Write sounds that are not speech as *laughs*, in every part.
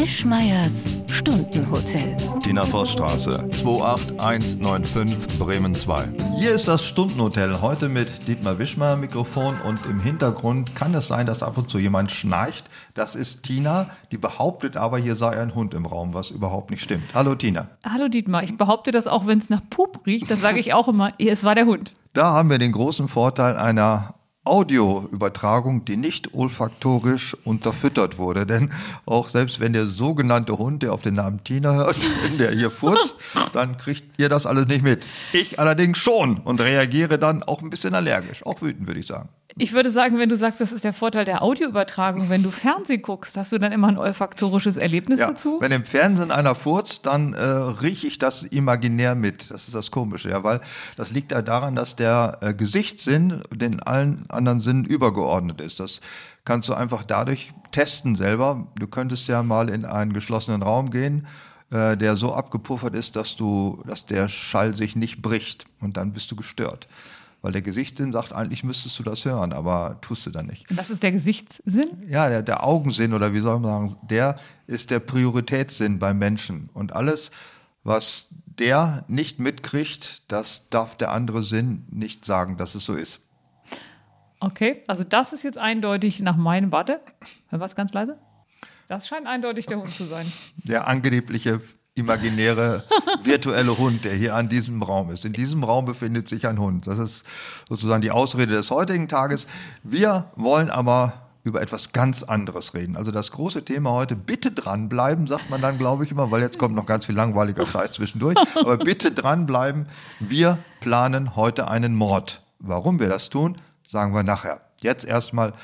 Wischmeiers Stundenhotel. Tina Vossstraße, 28195 Bremen 2. Hier ist das Stundenhotel, heute mit Dietmar Wischmeier Mikrofon und im Hintergrund kann es sein, dass ab und zu jemand schnarcht. Das ist Tina, die behauptet aber, hier sei ein Hund im Raum, was überhaupt nicht stimmt. Hallo Tina. Hallo Dietmar, ich behaupte das auch, wenn es nach Pup riecht, dann sage ich auch immer, *laughs* es war der Hund. Da haben wir den großen Vorteil einer Audioübertragung, die nicht olfaktorisch unterfüttert wurde. Denn auch selbst wenn der sogenannte Hund, der auf den Namen Tina hört, *laughs* wenn der hier furzt, dann kriegt ihr das alles nicht mit. Ich allerdings schon und reagiere dann auch ein bisschen allergisch, auch wütend, würde ich sagen. Ich würde sagen, wenn du sagst, das ist der Vorteil der Audioübertragung, wenn du Fernsehen guckst, hast du dann immer ein olfaktorisches Erlebnis Ja, dazu? wenn im Fernsehen einer furzt, dann äh, rieche ich das imaginär mit. Das ist das Komische, ja, weil das liegt ja daran, dass der äh, Gesichtssinn den allen anderen Sinnen übergeordnet ist. Das kannst du einfach dadurch testen selber. Du könntest ja mal in einen geschlossenen Raum gehen, äh, der so abgepuffert ist, dass du, dass der Schall sich nicht bricht und dann bist du gestört. Weil der Gesichtssinn sagt, eigentlich müsstest du das hören, aber tust du dann nicht. Und das ist der Gesichtssinn? Ja, der, der Augensinn oder wie soll man sagen, der ist der Prioritätssinn beim Menschen. Und alles, was der nicht mitkriegt, das darf der andere Sinn nicht sagen, dass es so ist. Okay, also das ist jetzt eindeutig nach meinem, warte, hör was ganz leise? Das scheint eindeutig der Hund zu sein. Der angebliche imaginäre virtuelle Hund, der hier an diesem Raum ist. In diesem Raum befindet sich ein Hund. Das ist sozusagen die Ausrede des heutigen Tages. Wir wollen aber über etwas ganz anderes reden. Also das große Thema heute, bitte dranbleiben, sagt man dann, glaube ich immer, weil jetzt kommt noch ganz viel langweiliger Scheiß zwischendurch. Aber bitte dranbleiben. Wir planen heute einen Mord. Warum wir das tun, sagen wir nachher. Jetzt erstmal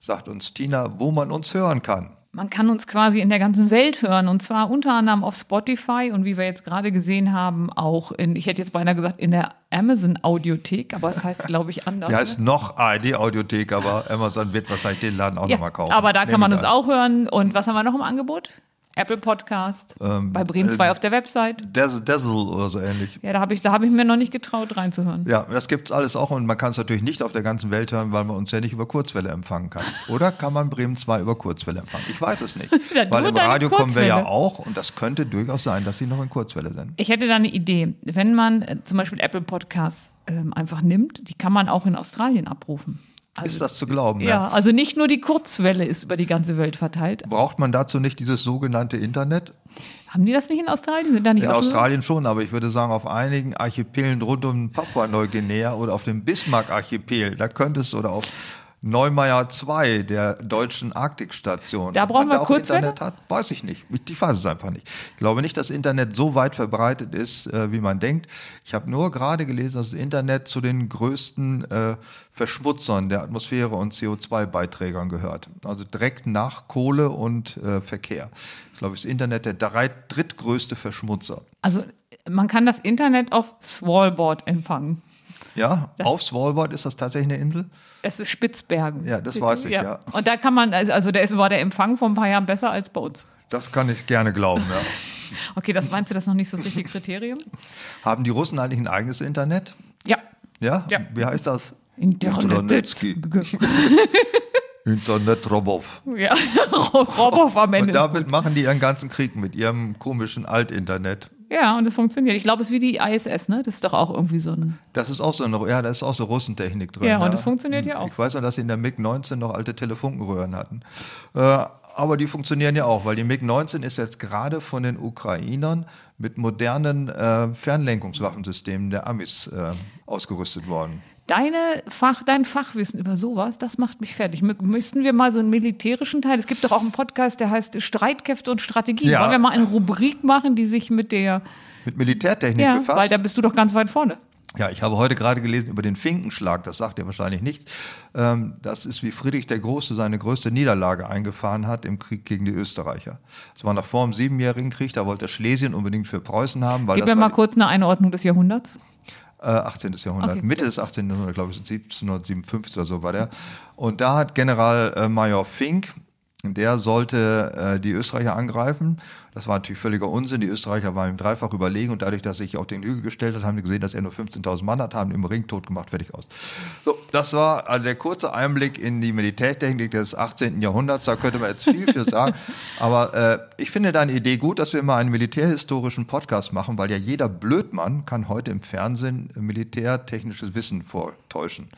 sagt uns Tina, wo man uns hören kann. Man kann uns quasi in der ganzen Welt hören und zwar unter anderem auf Spotify und wie wir jetzt gerade gesehen haben, auch in, ich hätte jetzt beinahe gesagt, in der Amazon Audiothek, aber es heißt, glaube ich, anders. Die heißt noch ARD-Audiothek, aber Amazon wird wahrscheinlich den Laden auch ja, nochmal kaufen. aber da Nehme kann man uns an. auch hören. Und was haben wir noch im Angebot? Apple Podcast, Ähm, bei Bremen äh, 2 auf der Website. Dazzle, Dazzle oder so ähnlich. Ja, da habe ich, da hab ich mir noch nicht getraut, reinzuhören. Ja, das gibt's alles auch und man kann es natürlich nicht auf der ganzen Welt hören, weil man uns ja nicht über Kurzwelle empfangen kann. *laughs* Oder kann man Bremen 2 über Kurzwelle empfangen? Ich weiß es nicht. *laughs* Weil im Radio kommen wir ja auch und das könnte durchaus sein, dass sie noch in Kurzwelle sind. Ich hätte da eine Idee. Wenn man äh, zum Beispiel Apple Podcasts ähm, einfach nimmt, die kann man auch in Australien abrufen. Also, Ist das zu glauben? ja, also nicht nur die Kurzwelle ist über die ganze Welt verteilt. Braucht man dazu nicht dieses sogenannte Internet? Haben die das nicht in Australien? Sind da nicht In Australien schon, aber ich würde sagen, auf einigen Archipelen rund um Papua-Neuguinea oder auf dem Bismarck-Archipel, da könnte es, oder auf Neumeier 2, der deutschen Arktikstation. Da brauchen wir auch Kurzwelle? Internet hat, weiß ich nicht. Ich weiß es einfach nicht. Ich glaube nicht, dass Internet so weit verbreitet ist, äh, wie man denkt. Ich habe nur gerade gelesen, dass das Internet zu den größten äh, Verschmutzern der Atmosphäre und CO2-Beiträgern gehört. Also direkt nach Kohle und äh, Verkehr. Ich glaube, das Internet der drittgrößte Verschmutzer. Also man kann das Internet auf Svalbard empfangen. Ja, auf Svalbard ist das tatsächlich eine Insel? Es ist Spitzbergen. Ja, das weiß ich, ja. Und da kann man, also also da war der Empfang vor ein paar Jahren besser als bei uns. Das kann ich gerne glauben, ja. *laughs* Okay, das meinst du, das ist noch nicht so das richtige Kriterium? Haben die Russen eigentlich ein eigenes Internet? Ja. Ja? Ja. Wie heißt das? Internet. *laughs* *laughs* Internet Robov. ja, Robow am Ende. Und damit machen die ihren ganzen Krieg mit ihrem komischen Alt-Internet. Ja, und es funktioniert. Ich glaube, es ist wie die ISS, ne? Das ist doch auch irgendwie so ein. Das ist auch so eine, ja, da ist auch so Russentechnik drin. Ja, und das funktioniert ja auch. Ich weiß noch, dass sie in der MiG-19 noch alte Telefunkenröhren hatten. Äh, aber die funktionieren ja auch, weil die MiG-19 ist jetzt gerade von den Ukrainern mit modernen äh, Fernlenkungswaffensystemen der Amis äh, ausgerüstet worden. Deine Fach, dein Fachwissen über sowas, das macht mich fertig. Mü- Müssten wir mal so einen militärischen Teil, es gibt doch auch einen Podcast, der heißt Streitkräfte und Strategie. Ja. Wollen wir mal eine Rubrik machen, die sich mit der, Mit Militärtechnik ja, befasst. weil da bist du doch ganz weit vorne. Ja, ich habe heute gerade gelesen über den Finkenschlag, das sagt ja wahrscheinlich nichts. Ähm, das ist, wie Friedrich der Große seine größte Niederlage eingefahren hat im Krieg gegen die Österreicher. Das war noch vor dem Siebenjährigen Krieg, da wollte er Schlesien unbedingt für Preußen haben, weil Gib mir mal kurz eine Einordnung des Jahrhunderts. Äh, 18. Jahrhundert, Okay. Mitte des 18. Jahrhunderts, glaube ich, 1757 oder so war der. Und da hat General Major Fink der sollte äh, die Österreicher angreifen. Das war natürlich völliger Unsinn. Die Österreicher waren ihm dreifach überlegen und dadurch, dass er sich auf den Hügel gestellt hat, haben die gesehen, dass er nur 15.000 Mann hat, haben ihn im Ring tot gemacht, fertig aus. So, das war also der kurze Einblick in die Militärtechnik des 18. Jahrhunderts. Da könnte man jetzt viel für *laughs* sagen. Aber äh, ich finde deine Idee gut, dass wir mal einen militärhistorischen Podcast machen, weil ja jeder Blödmann kann heute im Fernsehen militärtechnisches Wissen vortäuschen.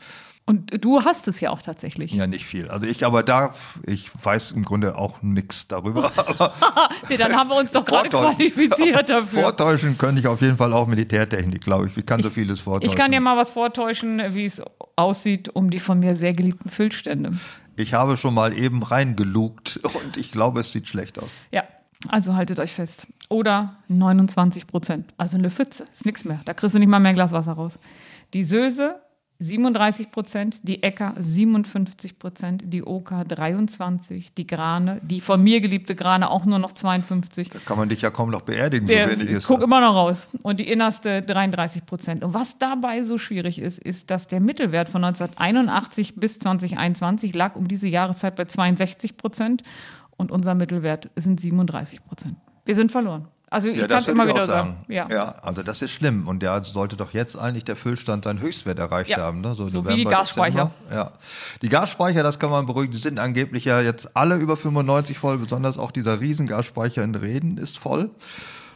Und du hast es ja auch tatsächlich. Ja, nicht viel. Also ich aber da, ich weiß im Grunde auch nichts darüber. *laughs* nee, dann haben wir uns doch gerade qualifiziert *laughs* dafür. Vortäuschen könnte ich auf jeden Fall auch Militärtechnik, glaube ich. Ich kann so vieles vortäuschen. Ich kann dir mal was vortäuschen, wie es aussieht um die von mir sehr geliebten Füllstände. Ich habe schon mal eben reingelugt *laughs* und ich glaube, es sieht schlecht aus. Ja, also haltet euch fest. Oder 29 Prozent. Also eine Pfütze, ist nichts mehr. Da kriegst du nicht mal mehr ein Glas Wasser raus. Die Söse 37 Prozent, die Äcker 57 Prozent, die Oka 23, die Grane, die von mir geliebte Grane auch nur noch 52. Da kann man dich ja kaum noch beerdigen, Der, so wenig ist guck das. immer noch raus. Und die innerste 33 Prozent. Und was dabei so schwierig ist, ist, dass der Mittelwert von 1981 bis 2021 lag um diese Jahreszeit bei 62 Prozent und unser Mittelwert sind 37 Prozent. Wir sind verloren. Also ich Ja, kann das es immer wieder sagen. sagen. Ja. ja, also das ist schlimm. Und der sollte doch jetzt eigentlich der Füllstand seinen Höchstwert erreicht Ja. haben. Ne? So wie die Gasspeicher. Dezember. Ja. Die Gasspeicher, das kann man beruhigen, die sind angeblich ja jetzt alle über 95 voll. Besonders auch dieser Riesengasspeicher in Reden ist voll.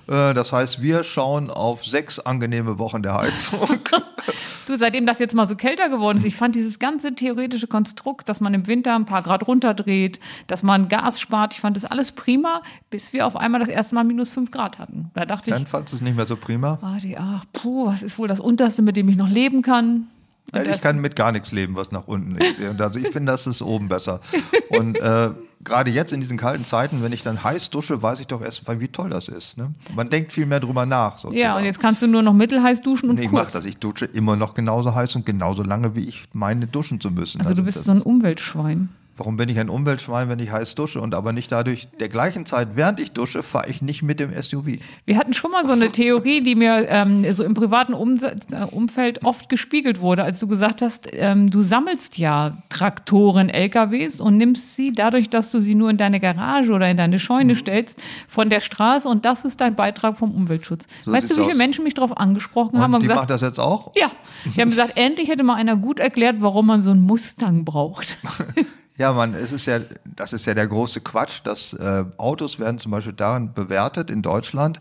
Äh, Das heißt, wir schauen auf sechs angenehme Wochen der Heizung. *laughs* *laughs* Du, seitdem das jetzt mal so kälter geworden ist, ich fand dieses ganze theoretische Konstrukt, dass man im Winter ein paar Grad runterdreht, dass man Gas spart, ich fand das alles prima, bis wir auf einmal das erste Mal minus fünf Grad hatten. Da dachte ich, Dann fandst du es nicht mehr so prima. warte, ach, puh, was ist wohl das Unterste, mit dem ich noch leben kann? Ja, ich kann mit gar nichts leben, was nach unten ist. Also ich *laughs* finde, das ist oben besser. Und äh, gerade jetzt in diesen kalten Zeiten, wenn ich dann heiß dusche, weiß ich doch erst mal, wie toll das ist. Ne? Man denkt viel mehr drüber nach. Sozusagen. ja, und jetzt kannst du nur noch mittelheiß duschen und Nee, ich kurz. das. Ich dusche immer noch genauso heiß und genauso lange, wie ich meine, duschen zu müssen. Also du bist so ein Umweltschwein. Warum bin ich ein Umweltschwein, wenn ich heiß dusche und aber nicht dadurch der gleichen Zeit, während ich dusche, fahre ich nicht mit dem SUV. Wir hatten schon mal so eine Theorie, die mir ähm, so im privaten Umse äh, Umfeld oft gespiegelt wurde, als du gesagt hast, ähm, du sammelst ja Traktoren, LKWs und nimmst sie dadurch, dass du sie nur in deine Garage oder in deine Mhm. Scheune stellst, von der Straße und das ist dein Beitrag vom Umweltschutz. So weißt du, wie viele aus. Menschen mich darauf angesprochen haben Und und die gesagt, macht das jetzt auch? ja, die haben gesagt, endlich hätte mal einer gut erklärt, warum man so einen Mustang braucht. *laughs* Ja, man, es ist ja, das ist ja der große Quatsch, dass äh, Autos werden zum Beispiel daran bewertet in Deutschland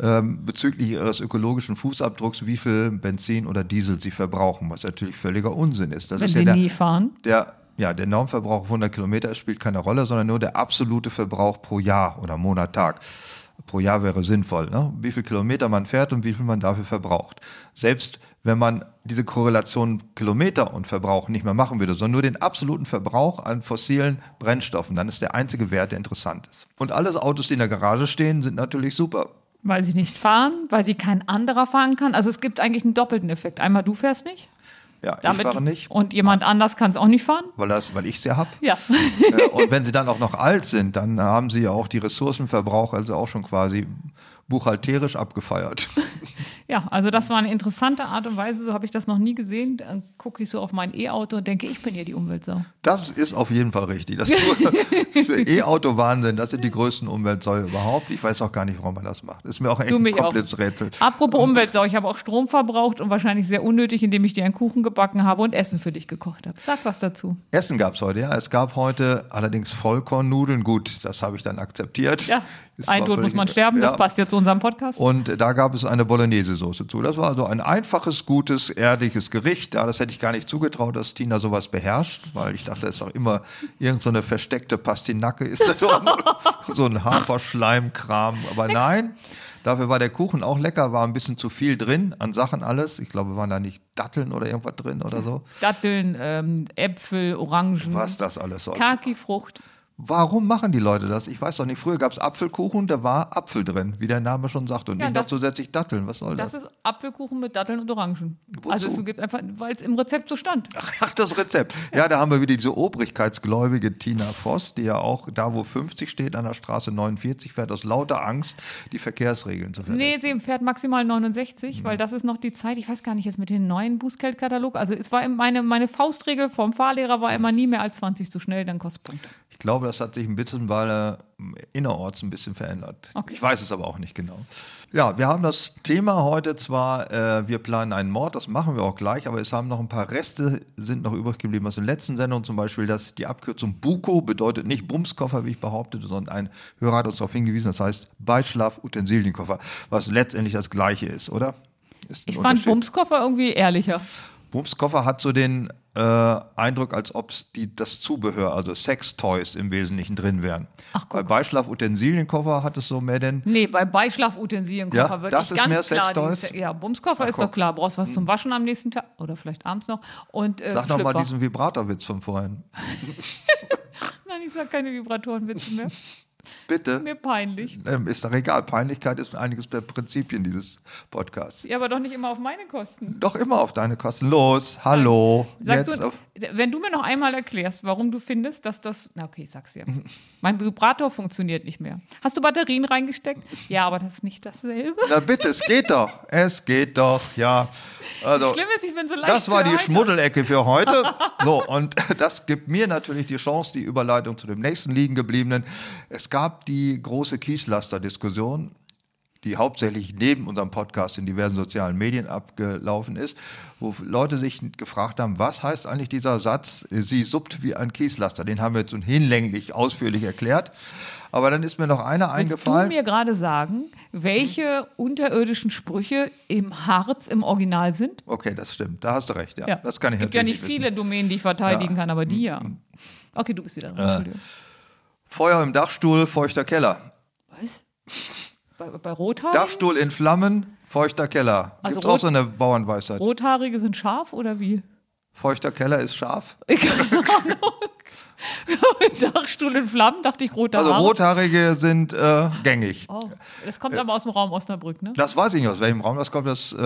ähm, bezüglich ihres ökologischen Fußabdrucks, wie viel Benzin oder Diesel sie verbrauchen, was natürlich völliger Unsinn ist. Das Wenn ist ja der, nie fahren. der, ja, der Normverbrauch auf 100 Kilometer spielt keine Rolle, sondern nur der absolute Verbrauch pro Jahr oder Monat, Tag. Pro Jahr wäre sinnvoll, ne? wie viel Kilometer man fährt und wie viel man dafür verbraucht. Selbst wenn man diese Korrelation Kilometer und Verbrauch nicht mehr machen würde, sondern nur den absoluten Verbrauch an fossilen Brennstoffen, dann ist der einzige Wert, der interessant ist. Und alles Autos, die in der Garage stehen, sind natürlich super. Weil sie nicht fahren, weil sie kein anderer fahren kann. Also es gibt eigentlich einen doppelten Effekt. Einmal du fährst nicht. Ja, Damit, ich fahre nicht, Und jemand anders kann es auch nicht fahren. weil, das, weil ich sie hab. Ja. Äh, und wenn sie dann auch noch alt sind, dann haben sie ja auch die Ressourcenverbrauch also auch schon quasi buchhalterisch abgefeiert. *laughs* Ja, also das war eine interessante Art und Weise, so habe ich das noch nie gesehen. Dann gucke ich so auf mein E-Auto und denke, ich bin hier die Umweltsau. Das ist auf jeden Fall richtig. Das *laughs* das E-Auto-Wahnsinn, das sind die größten Umweltsäue überhaupt. Ich weiß auch gar nicht, warum man das macht. Ist mir auch echt Du ein komplettes Rätsel. Apropos Umweltsau, ich habe auch Strom verbraucht und wahrscheinlich sehr unnötig, indem ich dir einen Kuchen gebacken habe und Essen für dich gekocht habe. Sag was dazu. Essen gab's heute, ja. Es gab heute allerdings Vollkornnudeln. Gut, das habe ich dann akzeptiert. Ja, Es ein Tod muss man sterben, das Ja. passt ja zu unserem Podcast. Und da gab es eine Bolognese-Soße zu. Das war also ein einfaches, gutes, erdiges Gericht. Ja, das hätte ich gar nicht zugetraut, dass Tina sowas beherrscht, weil ich dachte, es ist auch immer irgend so versteckte Pastinacke, ist das *laughs* so ein Haferschleimkram. Aber nein, dafür war der Kuchen auch lecker, war ein bisschen zu viel drin an Sachen alles. Ich glaube, waren da nicht Datteln oder irgendwas drin oder so. Datteln, ähm, Äpfel, Orangen, Was das alles soll. Kaki-Frucht. Warum machen die Leute das? Ich weiß doch nicht. Früher gab es Apfelkuchen, da war Apfel drin, wie der Name schon sagt. Und Ja, nicht noch das- zusätzlich Datteln. Was soll das? Das ist Apfelkuchen mit Datteln und Orangen. Wozu? Also es gibt einfach, weil es im Rezept so stand. Ach, das Rezept. Ja, da haben wir wieder diese obrigkeitsgläubige Tina Voss, die ja auch da, wo 50 steht, an der Straße 49 fährt, aus lauter Angst, die Verkehrsregeln zu verletzen. Nee, sie fährt maximal 69, weil das ist noch die Zeit, ich weiß gar nicht, jetzt mit dem neuen Bußgeldkatalog. Also es war meine, meine Faustregel vom Fahrlehrer war immer nie mehr als 20 zu schnell, dann kostet Punkte. Ich glaube, glaube, das hat sich ein bisschen, weil er innerorts ein bisschen verändert. Okay. Ich weiß es aber auch nicht genau. Ja, wir haben das Thema heute zwar, äh, wir planen einen Mord, das machen wir auch gleich, aber es haben noch ein paar Reste, sind noch übrig geblieben aus den letzten Sendungen, zum Beispiel, dass die Abkürzung Buko bedeutet nicht Bumskoffer, wie ich behauptete, sondern ein Hörer hat uns darauf hingewiesen, das heißt Beischlaf-Utensilienkoffer, was letztendlich das gleiche ist, oder? Ist Ich fand. Bumskoffer irgendwie ehrlicher. Bumskoffer hat so den äh, Eindruck, als ob das Zubehör, also Sextoys im Wesentlichen drin wären. Ach, Bei guck. Beischlaf-Utensilienkoffer hat es so mehr den. Nee, bei Beischlafutensilienkoffer Ja, wirklich das ist ganz mehr klar. Sextoys? Ja, Bumskoffer Ach, ist guck. doch klar. Brauchst was zum Waschen am nächsten Tag oder vielleicht abends noch. Und äh, Sag noch mal Schlüpfer. diesen Vibratorwitz von vorhin. *laughs* Nein, ich sag keine Vibratorenwitze mehr. *laughs* Bitte. Mir peinlich. Ähm, ist doch egal. Peinlichkeit ist einiges der Prinzipien dieses Podcasts. Ja, aber doch nicht immer auf meine Kosten. Doch immer auf deine Kosten. Los, hallo. Sag Jetzt. du, wenn du mir noch einmal erklärst, warum du findest, dass das. Na, okay, ich sag's dir. Mein Vibrator funktioniert nicht mehr. Hast du Batterien reingesteckt? Ja, aber das ist nicht dasselbe. Na bitte, es geht doch. Es geht doch, ja. Also, Schlimm ist, ich bin so leicht Das war die. Schmuddelecke für heute. So, und *laughs* das gibt mir natürlich die Chance, die Überleitung zu dem nächsten liegen gebliebenen. Es gab die große Kieslaster-Diskussion, die hauptsächlich neben unserem Podcast in diversen sozialen Medien abgelaufen ist, wo Leute sich gefragt haben, was heißt eigentlich dieser Satz, sie suppt wie ein Kieslaster? Den haben wir jetzt hinlänglich ausführlich erklärt. Aber dann ist mir noch einer Willst du eingefallen. mir gerade sagen, welche unterirdischen Sprüche im Harz im Original sind? Okay, das stimmt. Da hast du recht. Ja, das kann ich Es gibt ja nicht wissen. viele Domänen, die ich verteidigen Ja. kann, aber die ja. Okay, du bist wieder dran. Entschuldigung. Feuer im Dachstuhl, feuchter Keller. Was? Bei, bei Rothaarigen? Dachstuhl in Flammen, feuchter Keller. Also Gibt's auch so eine Bauernweisheit. Rothaarige sind scharf oder wie? Feuchter Keller ist scharf. In Flammen, dachte ich rote Also. Rothaarige sind äh, gängig. Oh, das kommt aber aus dem Raum Osnabrück, ne? Das weiß ich nicht, aus welchem Raum das kommt. Das, äh,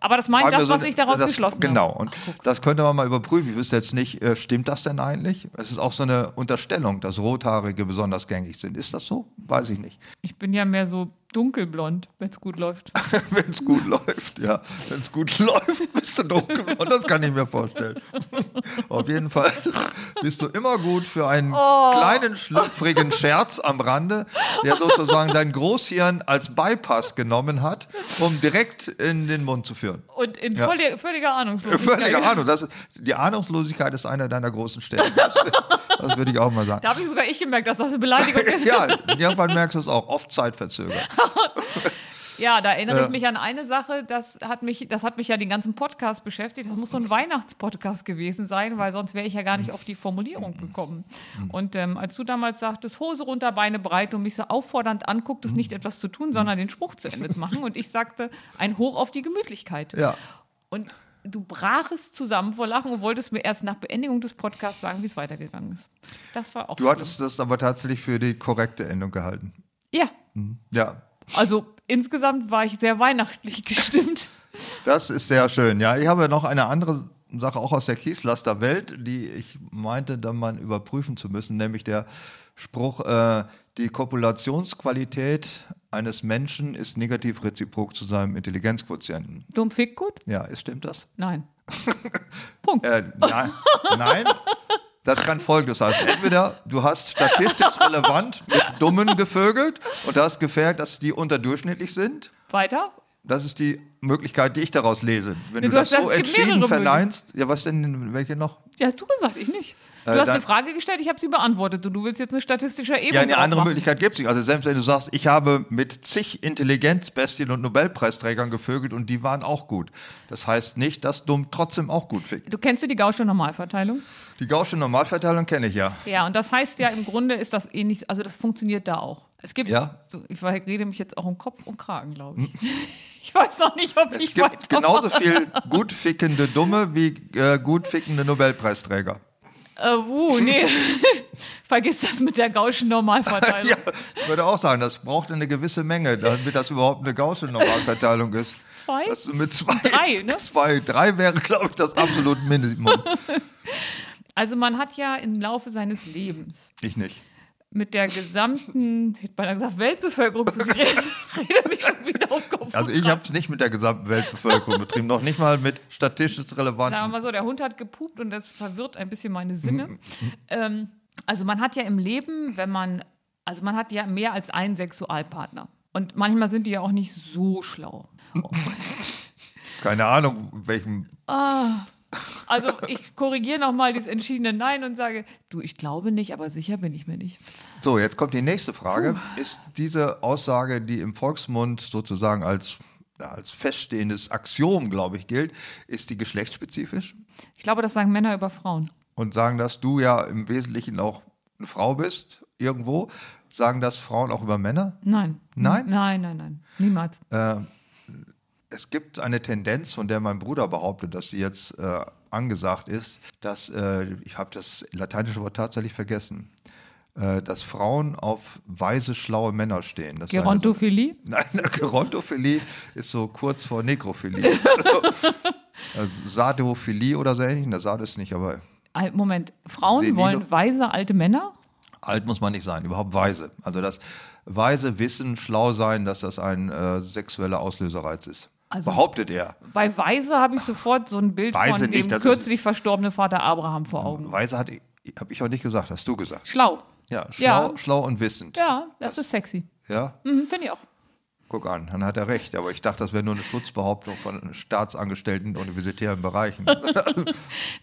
Aber das meint das, so was ich daraus das, geschlossen Genau, habe. und Ach, das könnte man mal überprüfen. Ich wüsste jetzt nicht, äh, stimmt das denn eigentlich? Es ist auch so eine Unterstellung, dass Rothaarige besonders gängig sind. Ist das so? Weiß ich nicht. Ich bin ja mehr so dunkelblond, wenn es gut läuft. *laughs* Wenn es gut läuft, ja. Wenn es gut *laughs* läuft, bist du dunkel. Und das kann ich mir vorstellen. Auf jeden Fall bist du immer gut für einen Oh. kleinen, schlüpfrigen Scherz am Rande, der sozusagen dein Großhirn als Bypass genommen hat, um direkt in den Mund zu führen. Und in Ja. völliger, völliger Ahnungslosigkeit. Völlige Ahnung. Das ist, die Ahnungslosigkeit ist einer deiner großen Stärken. Das, das würde ich auch mal sagen. Da habe ich sogar ich gemerkt, dass das eine Beleidigung *laughs* ist. Ja, irgendwann merkst du es auch. Oft zeitverzögert. Ja, da erinnere Äh. ich mich an eine Sache, das hat mich, das hat mich ja den ganzen Podcast beschäftigt. Das muss so ein Weihnachtspodcast gewesen sein, weil sonst wäre ich ja gar nicht auf die Formulierung gekommen. Und ähm, als du damals sagtest, Hose runter, Beine breit und mich so auffordernd angucktest, nicht etwas zu tun, sondern den Spruch zu Ende zu machen. Und ich sagte, ein Hoch auf die Gemütlichkeit. Ja. Und du brachest zusammen vor Lachen und wolltest mir erst nach Beendigung des Podcasts sagen, wie es weitergegangen ist. Das war auch Du hattest das aber tatsächlich für die korrekte Endung gehalten. Ja, Ja, also insgesamt war ich sehr weihnachtlich *laughs* gestimmt. Das ist sehr schön. Ja, ich habe noch eine andere Sache auch aus der Kieslaster-Welt, die ich meinte, dann mal überprüfen zu müssen, nämlich der Spruch, äh, die Kopulationsqualität eines Menschen ist negativ reziprok zu seinem Intelligenzquotienten. Dumm fick gut? Ja, ist, stimmt das? Nein. *laughs* Punkt. Äh, nein, nein. Das kann folgendes heißen. Entweder du hast statistisch relevant mit Dummen gevögelt und hast gefährdet, dass die unterdurchschnittlich sind. Weiter? Das ist die Möglichkeit, die ich daraus lese. Wenn Nee, du, das so entschieden mehrere verneinst, ja, was denn, welche noch? Ja, hast du gesagt, ich nicht. Du Äh, hast dann- eine Frage gestellt, ich habe sie beantwortet und du willst jetzt eine statistische Ebene Ja, eine andere aufmachen. Möglichkeit gibt es nicht. Also selbst wenn du sagst, ich habe mit zig Intelligenzbestien und Nobelpreisträgern gevögelt und die waren auch gut. Das heißt nicht, dass dumm trotzdem auch gut fickt. Du kennst ja die Gaußsche Normalverteilung? Die Gaußsche Normalverteilung kenne ich ja. Ja, und das heißt ja im Grunde ist das ähnlich, also das funktioniert da auch. Es gibt, Ja. so, ich rede mich jetzt auch um Kopf und Kragen, glaube ich. *laughs* Ich weiß noch nicht, ob Es ich gibt genauso viel gut fickende Dumme wie äh, gut fickende Nobelpreisträger. Äh, uh, nee. *laughs* Vergiss das mit der Gaußschen Normalverteilung. *laughs* Ja, ich würde auch sagen, das braucht eine gewisse Menge, damit das überhaupt eine Gaußsche Normalverteilung ist. Zwei? Das mit zwei, Drei, ne? *laughs* zwei, drei wäre, glaube ich, das absolute Minimum. Also man hat ja im Laufe seines Lebens Ich nicht. Mit der gesamten, ich hätte beinahe gesagt, Weltbevölkerung zu rede, *laughs* rede mich schon wieder um Kopf. Also ich habe es nicht mit der gesamten Weltbevölkerung betrieben, noch nicht mal mit statistisch Sagen wir relevanten. mal so, der Hund hat gepupt und das verwirrt ein bisschen meine Mhm, Sinne. ähm, Also man hat ja im Leben, wenn man, also man hat ja mehr als einen Sexualpartner. Und manchmal sind die ja auch nicht so schlau. *laughs* Keine Ahnung, welchem. Also ich korrigiere nochmal dieses entschiedene Nein und sage, du, ich glaube nicht, aber sicher bin ich mir nicht. So, jetzt kommt die nächste Frage. Ist diese Aussage, die im Volksmund sozusagen als, als feststehendes Axiom, glaube ich, gilt, ist die geschlechtsspezifisch? Ich glaube, das sagen Männer über Frauen. Und sagen, dass du ja im Wesentlichen auch eine Frau bist, irgendwo. Sagen das Frauen auch über Männer? Nein. Nein? Nein, nein, nein. Niemals. es gibt eine Tendenz, von der mein Bruder behauptet, dass sie jetzt äh, angesagt ist, dass, äh, ich habe das lateinische Wort tatsächlich vergessen, äh, dass Frauen auf weise, schlaue Männer stehen. Das eine so- Gerontophilie? *laughs* Nein, Gerontophilie ist so kurz vor Nekrophilie. *laughs* also, also Sadophilie oder so ähnlich. Na, Sado ist nicht, aber Moment, Frauen wollen weise alte Männer? alt muss man nicht sein, überhaupt weise. Also das weise Wissen, schlau sein, dass das ein äh, sexueller Auslöserreiz ist. Also- Behauptet er. Bei Weise habe ich sofort so ein Bild Weise von nicht, dem das kürzlich verstorbenen Vater Abraham vor Augen. Weise hat, habe ich auch nicht gesagt, hast du gesagt. Schlau. Ja, schlau, Ja. schlau und wissend. Ja, das ist sexy. Ja, Mhm, Finde ich auch. guck an, dann hat er recht. Aber ich dachte, das wäre nur eine Schutzbehauptung von Staatsangestellten in universitären Bereichen. *laughs* *laughs*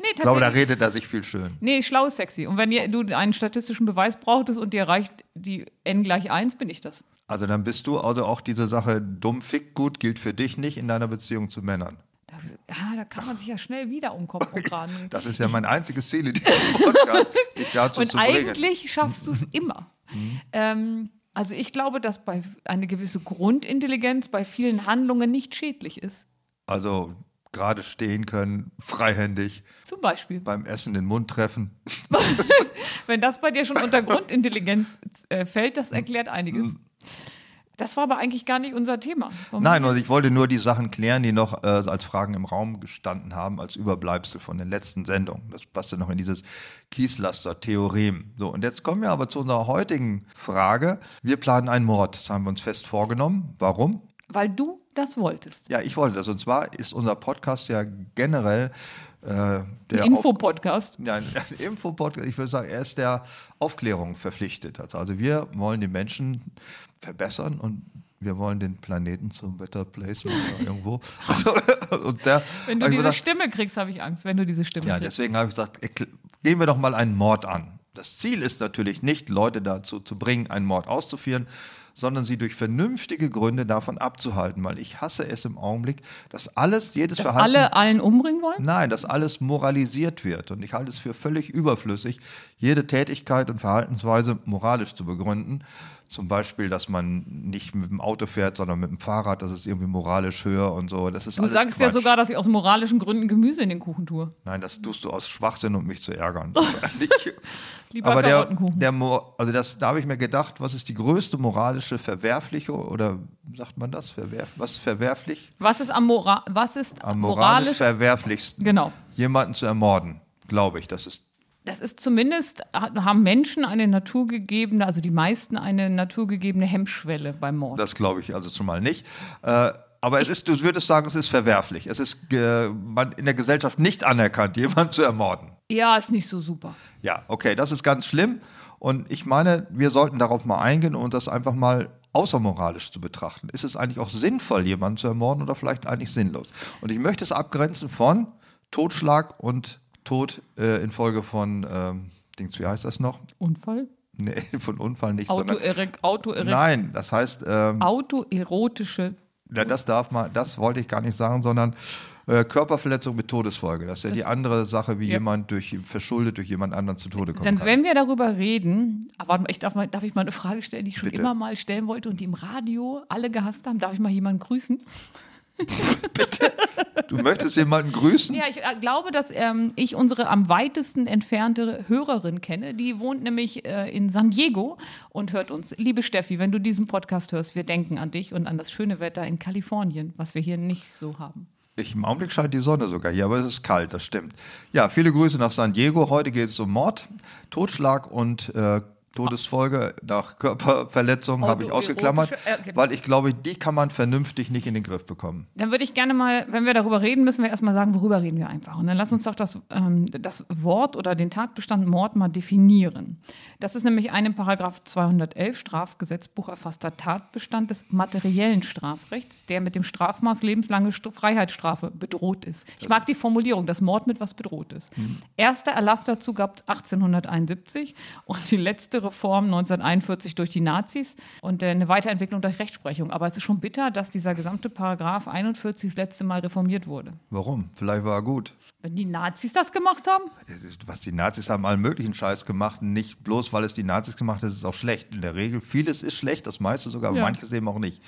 Nee, ich glaube, da redet er sich viel schön. Nee, schlau ist sexy. Und wenn ihr, du einen statistischen Beweis brauchtest und dir reicht die n gleich 1, bin ich das. Also dann bist du, also auch diese Sache dumm fick gut gilt für dich nicht in deiner Beziehung zu Männern. Ja, da kann man sich ja schnell wieder um Kragen. *laughs* Das ist ja mein einziges Ziel in diesem Podcast, dich dazu Und zu bringen. eigentlich schaffst du es immer. ähm, also ich glaube, dass bei eine gewisse Grundintelligenz bei vielen Handlungen nicht schädlich ist. Also gerade stehen können, freihändig, Zum Beispiel. beim Essen den Mund treffen. *laughs* Wenn das bei dir schon unter Grundintelligenz äh, fällt, das erklärt einiges. Das war aber eigentlich gar nicht unser Thema. Warum- Nein, also ich wollte nur die Sachen klären, die noch äh, als Fragen im Raum gestanden haben, als Überbleibsel von den letzten Sendungen. Das passte noch in dieses Kieslaster-Theorem. So, und jetzt kommen wir aber zu unserer heutigen Frage. Wir planen einen Mord, das haben wir uns fest vorgenommen. Warum? Weil du das wolltest. Ja, ich wollte das. Und zwar ist unser Podcast ja generell äh, Infopodcast. Ja, *laughs* ein Infopodcast, ich würde sagen, er ist der Aufklärung verpflichtet. Also, also wir wollen die Menschen verbessern und wir wollen den Planeten zum Better Place machen oder irgendwo. *laughs* Also, *laughs* der, Wenn du ich diese gesagt, Stimme kriegst, habe ich Angst, wenn du diese Stimme ja, kriegst. deswegen habe ich gesagt, gehen wir doch mal einen Mord an. Das Ziel ist natürlich nicht, Leute dazu zu bringen, einen Mord auszuführen, sondern sie durch vernünftige Gründe davon abzuhalten, weil ich hasse es im Augenblick, dass alles, jedes Dass Verhalten alle allen umbringen wollen? Nein, dass alles moralisiert wird. Und ich halte es für völlig überflüssig, jede Tätigkeit und Verhaltensweise moralisch zu begründen. Zum Beispiel, dass man nicht mit dem Auto fährt, sondern mit dem Fahrrad, das ist irgendwie moralisch höher und so. Das ist Du alles sagst ja Quatsch. sogar, dass ich aus moralischen Gründen Gemüse in den Kuchen tue. Nein, das tust du aus Schwachsinn, um mich zu ärgern. Nicht- Lieber *laughs* Aber der, der Mo- also das, da habe ich mir gedacht, was ist die größte moralische verwerfliche oder sagt man das? Verwerf, was ist verwerflich? was ist am, Mora was ist Am moralisch moralisch? verwerflichsten. Genau. Jemanden zu ermorden, glaube ich. Das ist Das ist zumindest, haben Menschen eine naturgegebene, also die meisten eine naturgegebene Hemmschwelle beim Mord. Das glaube ich also zumal nicht. Äh, aber es ist, du würdest sagen, es ist verwerflich. Es ist äh, in der Gesellschaft nicht anerkannt, *laughs* jemanden zu ermorden. ja, ist nicht so super. Ja, okay, das ist ganz schlimm. Und ich meine, wir sollten darauf mal eingehen und das einfach mal außermoralisch zu betrachten. Ist es eigentlich auch sinnvoll, jemanden zu ermorden oder vielleicht eigentlich sinnlos? Und ich möchte es abgrenzen von Totschlag und Tod äh, infolge von, ähm, Dings, wie heißt das noch? Unfall? Nee, *laughs* von Unfall nicht. Autoerek, Autoerek, Nein, das heißt, ähm, autoerotische. Ja, das darf man, das wollte ich gar nicht sagen, sondern äh, Körperverletzung mit Todesfolge. Das ist ja die andere Sache, wie Ja. jemand durch verschuldet durch jemand anderen zu Tode kommen Dann, kann. wenn wir darüber reden, aber mal, ich darf, mal, darf ich mal eine Frage stellen, die ich schon Bitte. immer mal stellen wollte und die im Radio alle gehasst haben? Darf ich mal jemanden grüßen? *laughs* Du möchtest jemanden grüßen? Ja, ich äh, glaube, dass ähm, ich unsere am weitesten entfernte Hörerin kenne. Die wohnt nämlich äh, in San Diego und hört uns. Liebe Steffi, wenn du diesen Podcast hörst, wir denken an dich und an das schöne Wetter in Kalifornien, was wir hier nicht so haben. Ich, Im Augenblick scheint die Sonne sogar hier, aber es ist kalt, das stimmt. Ja, viele Grüße nach San Diego. Heute geht es um Mord, Totschlag und äh, Todesfolge nach Körperverletzung habe ich ausgeklammert, äh, okay. weil ich glaube, die kann man vernünftig nicht in den Griff bekommen. Dann würde ich gerne mal, wenn wir darüber reden, müssen wir erstmal sagen, worüber reden wir einfach. Und dann lass uns doch das, ähm, das Wort oder den Tatbestand Mord mal definieren. Das ist nämlich ein in Paragraph 211 Strafgesetzbuch erfasster Tatbestand des materiellen Strafrechts, der mit dem Strafmaß lebenslange St- Freiheitsstrafe bedroht ist. Ich mag die Formulierung, dass Mord mit was bedroht ist. Erster Erlass dazu gab es 1871 und die letzte Reform 1941 durch die Nazis und äh, eine Weiterentwicklung durch Rechtsprechung. Aber es ist schon bitter, dass dieser gesamte Paragraph 41 das letzte Mal reformiert wurde. Warum? Vielleicht war er gut. Wenn die Nazis das gemacht haben, Was die Nazis haben, allen möglichen Scheiß gemacht. Nicht bloß, weil es die Nazis gemacht haben, ist es auch schlecht. In der Regel, vieles ist schlecht, das meiste sogar, aber Ja. manches eben auch nicht.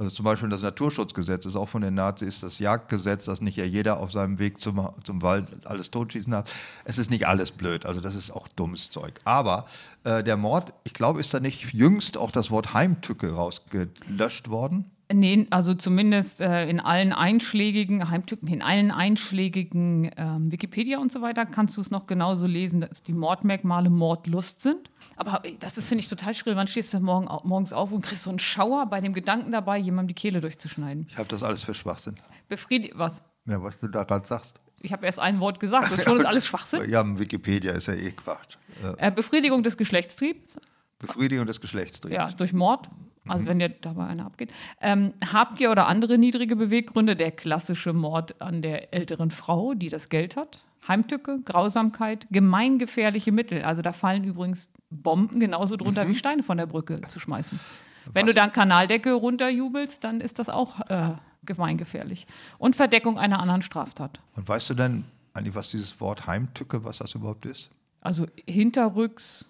Also zum Beispiel das Naturschutzgesetz ist auch von den Nazis, das Jagdgesetz, dass nicht ja jeder auf seinem Weg zum, zum Wald alles totschießen darf. Es ist nicht alles blöd, also das ist auch dummes Zeug. Aber äh, der Mord, ich glaube, ist da nicht jüngst auch das Wort Heimtücke rausgelöscht worden? Nee, also zumindest äh, in allen einschlägigen Heimtücken, in allen einschlägigen ähm, Wikipedia und so weiter kannst du es noch genauso lesen, dass die Mordmerkmale Mordlust sind. Aber das ist, finde ich, total schrill. Wann stehst du morgen, morgens auf und kriegst so einen Schauer bei dem Gedanken dabei, jemandem die Kehle durchzuschneiden? Ich habe das alles für Schwachsinn. Befriedi was? Ja, was du da gerade sagst. Ich habe erst ein Wort gesagt und schon ist *laughs* alles Schwachsinn. Ja, Wikipedia ist ja eh Quatsch. Äh, Äh, Befriedigung des Geschlechtstriebs, Befriedigung des Geschlechtstriebs. ja, durch Mord. Also wenn dir dabei einer abgeht. Ähm, Habgier oder andere niedrige Beweggründe, der klassische Mord an der älteren Frau, die das Geld hat. Heimtücke, Grausamkeit, gemeingefährliche Mittel. Also da fallen übrigens Bomben genauso drunter wie Steine von der Brücke zu schmeißen. Wenn du dann Kanaldecke runterjubelst, dann ist das auch äh, gemeingefährlich. Und Verdeckung einer anderen Straftat. Und weißt du denn eigentlich, was dieses Wort Heimtücke, was das überhaupt ist? Also hinterrücks,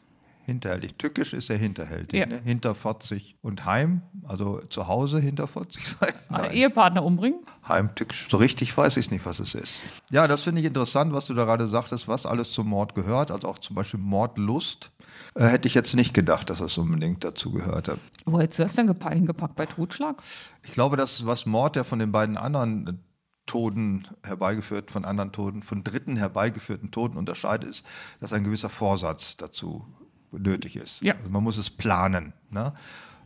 Hinterhältig. Tückisch ist ja hinterhältig. Ja. Ne? Hinterfotzig. Und Heim, also zu Hause hinterfotzig *laughs* sein? also Nein. Ehepartner umbringen. Heimtückisch. So richtig weiß ich nicht, was es ist. Ja, das finde ich interessant, was du da gerade sagtest, was alles zum Mord gehört. Also auch zum Beispiel Mordlust. Äh, hätte ich jetzt nicht gedacht, dass das unbedingt dazu gehörte. Wo hättest du das denn gepa- hingepackt? Bei Totschlag? Ich glaube, dass was Mord, der von den beiden anderen äh, Toten herbeigeführt, von anderen Toten, von Dritten herbeigeführten Toten unterscheidet, ist, dass ein gewisser Vorsatz dazu nötig ist. Ja. Also man muss es planen. Ne?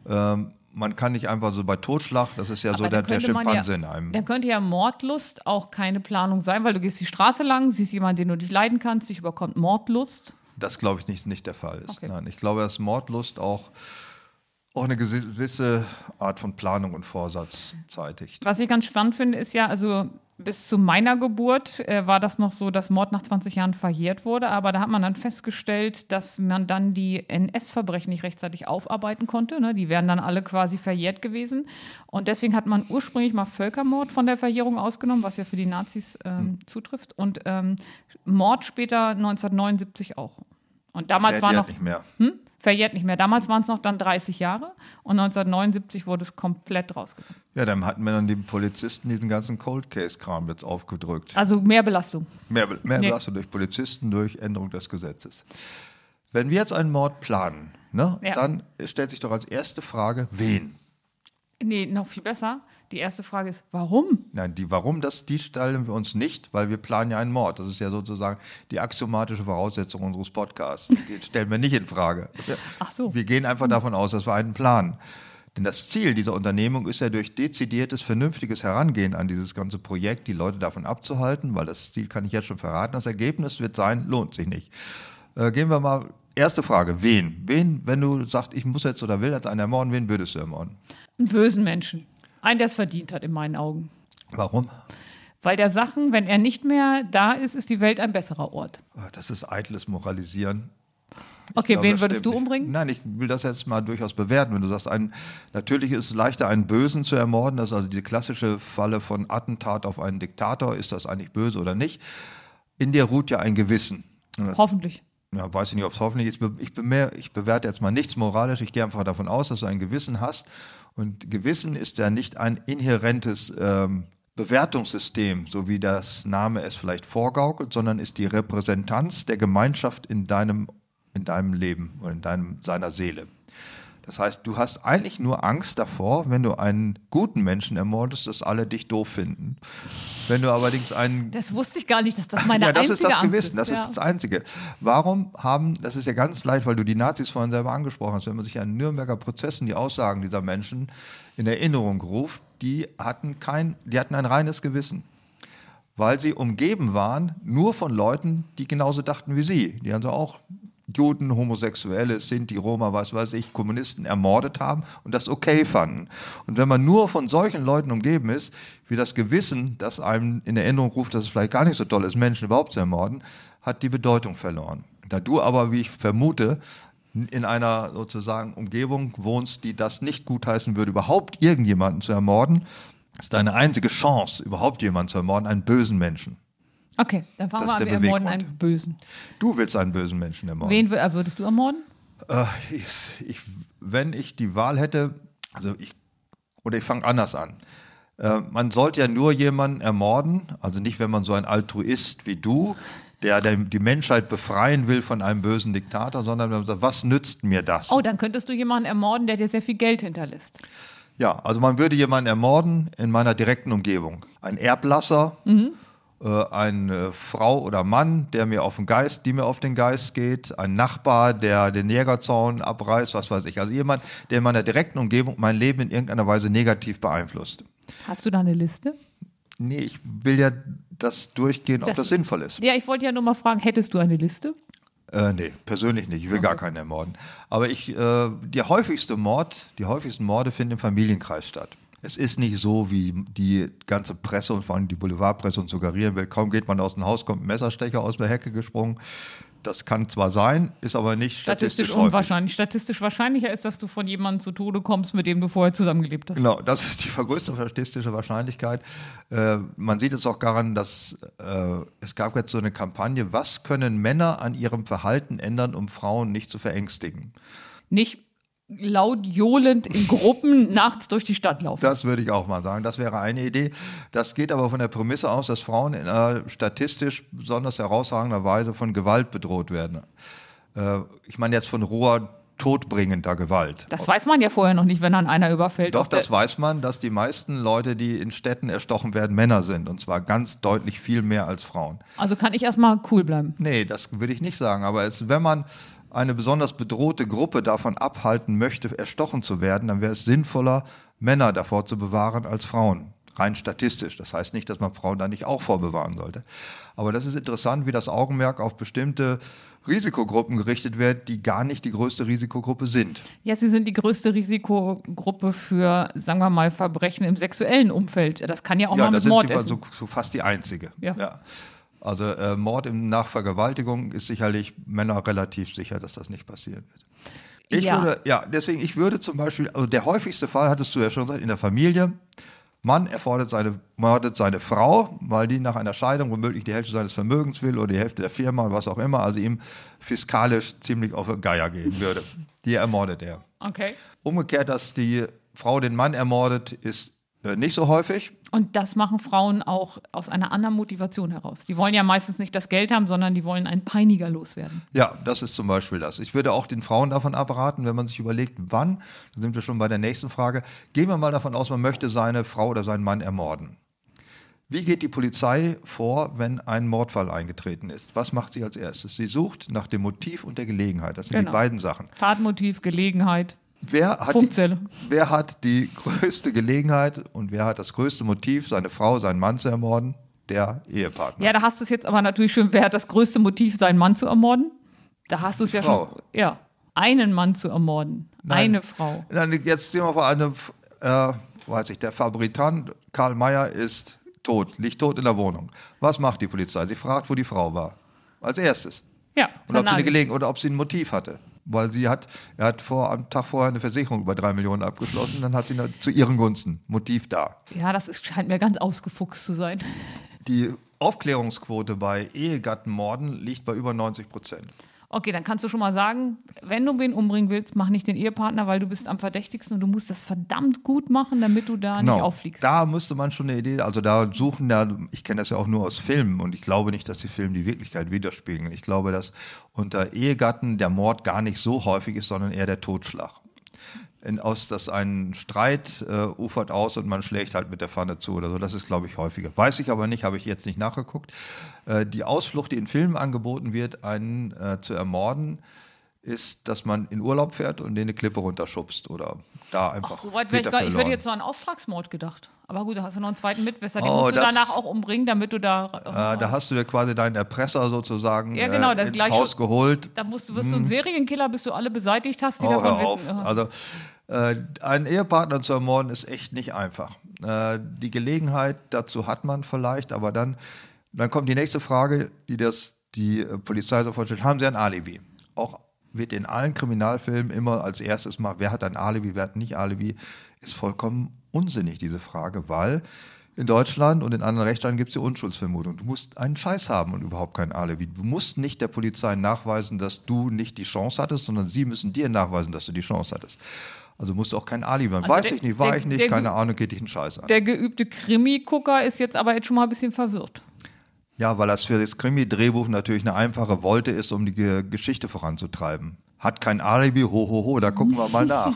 Ähm, man kann nicht einfach so bei Totschlag, das ist ja so Aber der, dann der könnte man Schimpanse ja, in einem. Dann könnte ja Mordlust auch keine Planung sein, weil du gehst die Straße lang, siehst jemanden, den du nicht leiden kannst, dich überkommt Mordlust. Das glaube ich nicht, nicht der Fall ist. Okay. Nein, ich glaube, dass Mordlust auch, auch eine gewisse Art von Planung und Vorsatz zeitigt. Was ich ganz spannend finde, ist ja, also bis zu meiner Geburt äh, war das noch so, dass Mord nach 20 Jahren verjährt wurde, aber da hat man dann festgestellt, dass man dann die NS-Verbrechen nicht rechtzeitig aufarbeiten konnte. Ne? Die wären dann alle quasi verjährt gewesen. Und deswegen hat man ursprünglich mal Völkermord von der Verjährung ausgenommen, was ja für die Nazis ähm, zutrifft. Und ähm, Mord später 1979 auch. Und damals war noch nicht mehr. hm? Verjährt nicht mehr. Damals waren es noch dann 30 Jahre und 1979 wurde es komplett rausgenommen. Ja, dann hatten wir dann die Polizisten diesen ganzen Cold Case-Kram jetzt aufgedrückt. Also mehr Belastung. Mehr, mehr Nee. Belastung durch Polizisten, durch Änderung des Gesetzes. Wenn wir jetzt einen Mord planen, ne, Ja. dann stellt sich doch als erste Frage, wen? Nee, noch viel besser. Die erste Frage ist, warum? Nein, die Warum, das, die stellen wir uns nicht, weil wir planen ja einen Mord. Das ist ja sozusagen die axiomatische Voraussetzung unseres Podcasts. Die stellen wir nicht in Frage. Wir, Ach so. wir gehen einfach davon aus, dass wir einen planen. Denn das Ziel dieser Unternehmung ist ja durch dezidiertes, vernünftiges Herangehen an dieses ganze Projekt, die Leute davon abzuhalten, weil das Ziel kann ich jetzt schon verraten. Das Ergebnis wird sein, lohnt sich nicht. Äh, gehen wir mal, erste Frage, wen? Wen, wenn du sagst, ich muss jetzt oder will jetzt einen ermorden, wen würdest du ermorden? Einen bösen Menschen. Einen, der es verdient hat, in meinen Augen. Warum? Weil der Sachen, wenn er nicht mehr da ist, ist die Welt ein besserer Ort. Ah, Das ist eitles Moralisieren. Ich Okay, glaube, wen würdest du umbringen? Nein, ich will das jetzt mal durchaus bewerten. Wenn du sagst, ein, natürlich ist es leichter, einen Bösen zu ermorden. Das ist also die klassische Falle von Attentat auf einen Diktator. Ist das eigentlich böse oder nicht? In dir ruht ja ein Gewissen. Das, Hoffentlich. ja, weiß ich nicht, ob es hoffentlich ist. Ich, bemer, ich bewerte jetzt mal nichts moralisch. Ich gehe einfach davon aus, dass du ein Gewissen hast. Und Gewissen ist ja nicht ein inhärentes ähm, Bewertungssystem, so wie das Name es vielleicht vorgaukelt, sondern ist die Repräsentanz der Gemeinschaft in deinem, in deinem Leben oder in deinem, seiner Seele. Das heißt, du hast eigentlich nur Angst davor, wenn du einen guten Menschen ermordest, dass alle dich doof finden. Wenn du allerdings einen Das wusste ich gar nicht, dass das meine ja, das einzige ist das Angst Gewissen, das Ja. ist das Einzige. Warum haben, das ist ja ganz leicht, weil du die Nazis vorhin selber angesprochen hast, wenn man sich an Nürnberger Prozessen die Aussagen dieser Menschen in Erinnerung ruft, die hatten kein, die hatten ein reines Gewissen. Weil sie umgeben waren nur von Leuten, die genauso dachten wie sie. Die also auch Juden, Homosexuelle, Sinti, Roma, was weiß ich, Kommunisten ermordet haben und das okay fanden. Und wenn man nur von solchen Leuten umgeben ist, wie das Gewissen, das einem in Erinnerung ruft, dass es vielleicht gar nicht so toll ist, Menschen überhaupt zu ermorden, hat die Bedeutung verloren. Da du aber, wie ich vermute, in einer sozusagen Umgebung wohnst, die das nicht gutheißen würde, überhaupt irgendjemanden zu ermorden, ist deine einzige Chance, überhaupt jemanden zu ermorden, einen bösen Menschen. Okay, dann fangen wir an, wir ermorden einen Bösen. Du willst einen bösen Menschen ermorden. Wen wür- würdest du ermorden? Äh, ich, ich, wenn ich die Wahl hätte, also ich, oder ich fange anders an. Äh, man sollte ja nur jemanden ermorden, also nicht, wenn man so ein Altruist wie du, der, der die Menschheit befreien will von einem bösen Diktator, sondern wenn man sagt, was nützt mir das? Oh, dann könntest du jemanden ermorden, der dir sehr viel Geld hinterlässt. Ja, also man würde jemanden ermorden in meiner direkten Umgebung. Ein Erblasser, äh, eine Frau oder Mann, der mir auf den Geist, die mir auf den Geist geht, ein Nachbar, der den Jägerzaun abreißt, was weiß ich. Also jemand, der in meiner direkten Umgebung mein Leben in irgendeiner Weise negativ beeinflusst. Hast du da eine Liste? Nee, ich will ja das durchgehen, ob Das- das sinnvoll ist. Ja, ich wollte ja nur mal fragen, hättest du eine Liste? Äh, nee, persönlich nicht. Ich will gar keinen ermorden. Aber ich, äh, der häufigste Mord, die häufigsten Morde finden im Familienkreis statt. Es ist nicht so, wie die ganze Presse und vor allem die Boulevardpresse uns suggerieren will. Kaum geht man aus dem Haus, kommt ein Messerstecher aus der Hecke gesprungen. Das kann zwar sein, ist aber nicht Statistisch statistisch, häufig. unwahrscheinlich. Statistisch wahrscheinlicher ist, dass du von jemandem zu Tode kommst, mit dem du vorher zusammengelebt hast. Genau, das ist die größte statistische Wahrscheinlichkeit. Äh, man sieht es auch daran, dass äh, es gab jetzt so eine Kampagne, was können Männer an ihrem Verhalten ändern, um Frauen nicht zu verängstigen? Nicht laut johlend in Gruppen *laughs* nachts durch die Stadt laufen. Das würde ich auch mal sagen. Das wäre eine Idee. Das geht aber von der Prämisse aus, dass Frauen in einer statistisch besonders herausragender Weise von Gewalt bedroht werden. Äh, ich meine jetzt von roher, todbringender Gewalt. Das weiß man ja vorher noch nicht, wenn dann einer überfällt. Doch, das weiß man, dass die meisten Leute, die in Städten erstochen werden, Männer sind. Und zwar ganz deutlich viel mehr als Frauen. Also kann ich erstmal cool bleiben. Nee, das würde ich nicht sagen. Aber es, wenn man eine besonders bedrohte Gruppe davon abhalten möchte, erstochen zu werden, dann wäre es sinnvoller, Männer davor zu bewahren als Frauen. Rein statistisch. Das heißt nicht, dass man Frauen da nicht auch vorbewahren sollte. Aber das ist interessant, wie das Augenmerk auf bestimmte Risikogruppen gerichtet wird, die gar nicht die größte Risikogruppe sind. Ja, sie sind die größte Risikogruppe für, sagen wir mal, Verbrechen im sexuellen Umfeld. Das kann ja auch ja, mal da mit sind Mord sie essen. so, so fast die einzige. Ja. Also äh, Mord im nach Vergewaltigung ist sicherlich Männer relativ sicher, dass das nicht passieren wird. Ich Ja. würde, ja, deswegen, ich würde zum Beispiel, also der häufigste Fall hattest du ja schon gesagt, in der Familie. Mann erfordert seine, mordet seine Frau, weil die nach einer Scheidung womöglich die Hälfte seines Vermögens will oder die Hälfte der Firma oder was auch immer, also ihm fiskalisch ziemlich auf den Geier gehen würde. Die ermordet er. Okay. Umgekehrt, dass die Frau den Mann ermordet, ist nicht so häufig. Und das machen Frauen auch aus einer anderen Motivation heraus. Die wollen ja meistens nicht das Geld haben, sondern die wollen einen Peiniger loswerden. Ja, das ist zum Beispiel das. Ich würde auch den Frauen davon abraten, wenn man sich überlegt, wann, da sind wir schon bei der nächsten Frage, gehen wir mal davon aus, man möchte seine Frau oder seinen Mann ermorden. Wie geht die Polizei vor, wenn ein Mordfall eingetreten ist? Was macht sie als erstes? Sie sucht nach dem Motiv und der Gelegenheit. Das sind Genau. die beiden Sachen. Tatmotiv, Gelegenheit, Wer hat, die, wer hat die größte Gelegenheit und wer hat das größte Motiv, seine Frau, seinen Mann zu ermorden? Der Ehepartner. Ja, da hast du es jetzt aber natürlich schon, wer hat das größte Motiv, seinen Mann zu ermorden? Da hast du es ja Frau. schon. Ja. Einen Mann zu ermorden. Nein. Eine Frau. Dann jetzt sehen wir vor eine, äh, weiß ich, der Fabrikant Karl Mayer ist tot, liegt tot in der Wohnung. Was macht die Polizei? Sie fragt, wo die Frau war. Als erstes. Ja, Und ob sie eine. Gelegenheit oder ob sie ein Motiv hatte. Weil sie hat, er hat vor, am Tag vorher eine Versicherung über drei Millionen abgeschlossen, dann hat sie eine, zu ihren Gunsten Motiv da. Ja, das ist, scheint mir ganz ausgefuchst zu sein. Die Aufklärungsquote bei Ehegattenmorden liegt bei über 90 Prozent. Okay, dann kannst du schon mal sagen, wenn du wen umbringen willst, mach nicht den Ehepartner, weil du bist am verdächtigsten und du musst das verdammt gut machen, damit du da nicht auffliegst. Genau. Da müsste man schon eine Idee, also da suchen da, ich kenne das ja auch nur aus Filmen und ich glaube nicht, dass die Filme die Wirklichkeit widerspiegeln. Ich glaube, dass unter Ehegatten der Mord gar nicht so häufig ist, sondern eher der Totschlag. In, aus, dass ein Streit äh, ufert aus und man schlägt halt mit der Pfanne zu oder so. Das ist, glaube ich, häufiger. Weiß ich aber nicht, habe ich jetzt nicht nachgeguckt. Äh, die Ausflucht, die in Filmen angeboten wird, einen äh, zu ermorden, ist, dass man in Urlaub fährt und den eine Klippe runterschubst oder da einfach. Ach, so weit ich Peter gar nicht. Ich hätte verloren. jetzt so an Auftragsmord gedacht. Aber gut, da hast du noch einen zweiten Mitwisser. Den Oh, musst du das- danach auch umbringen, damit du da. Äh, da hast du dir quasi deinen Erpresser sozusagen Ja, genau, äh, das ins gleiche- Haus geholt. da musst du, wirst du ein Serienkiller, bis du alle beseitigt hast, die Hm. Oh, davon wissen. Also einen Ehepartner zu ermorden ist echt nicht einfach. Äh, die Gelegenheit dazu hat man vielleicht, aber dann, dann kommt die nächste Frage, die das die äh, Polizei sofort stellt. Haben Sie ein Alibi? Auch wird in allen Kriminalfilmen immer als erstes mal, wer hat ein Alibi, wer hat nicht Alibi, ist vollkommen unsinnig, diese Frage, weil in Deutschland und in anderen Rechtsstaaten gibt es die Unschuldsvermutung. Du musst einen Scheiß haben und überhaupt kein Alibi. Du musst nicht der Polizei nachweisen, dass du nicht die Chance hattest, sondern sie müssen dir nachweisen, dass du die Chance hattest. Also musst du auch kein Alibi haben. Also Weiß der- ich nicht, war der- ich nicht, der- keine Ahnung, geht dich einen Scheiß an. Der geübte Krimi-Gucker ist jetzt aber jetzt schon mal ein bisschen verwirrt. Ja, weil das für das Krimi-Drehbuch natürlich eine einfache Wolte ist, um die Ge Geschichte voranzutreiben. Hat kein Alibi, ho, ho, ho, da gucken wir mal *laughs* nach.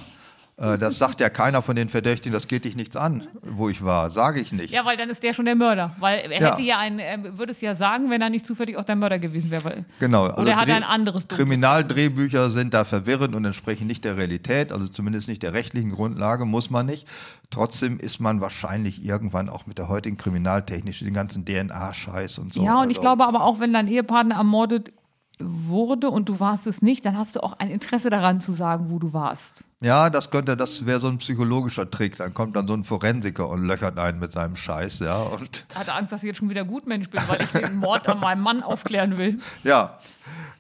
Äh, Das sagt ja keiner von den Verdächtigen, das geht dich nichts an, wo ich war. Sage ich nicht. Ja, weil dann ist der schon der Mörder. Weil er Ja. hätte ja einen, er würde es ja sagen, wenn er nicht zufällig auch der Mörder gewesen wäre. Genau. also Oder hat Dreh- er ein anderes dunkles Kriminaldrehbücher sind da verwirrend und entsprechen nicht der Realität, also zumindest nicht der rechtlichen Grundlage, muss man nicht. Trotzdem ist man wahrscheinlich irgendwann auch mit der heutigen Kriminaltechnik, den ganzen DNA-Scheiß und so. Ja, und ich also- glaube aber auch, wenn dein Ehepartner ermordet wurde und du warst es nicht, dann hast du auch ein Interesse daran zu sagen, wo du warst. Ja, das könnte, das wäre so ein psychologischer Trick. Dann kommt dann so ein Forensiker und löchert einen mit seinem Scheiß, ja. Und Er hatte Angst, dass ich jetzt schon wieder Gutmensch bin, weil ich den Mord an meinem Mann aufklären will. ja.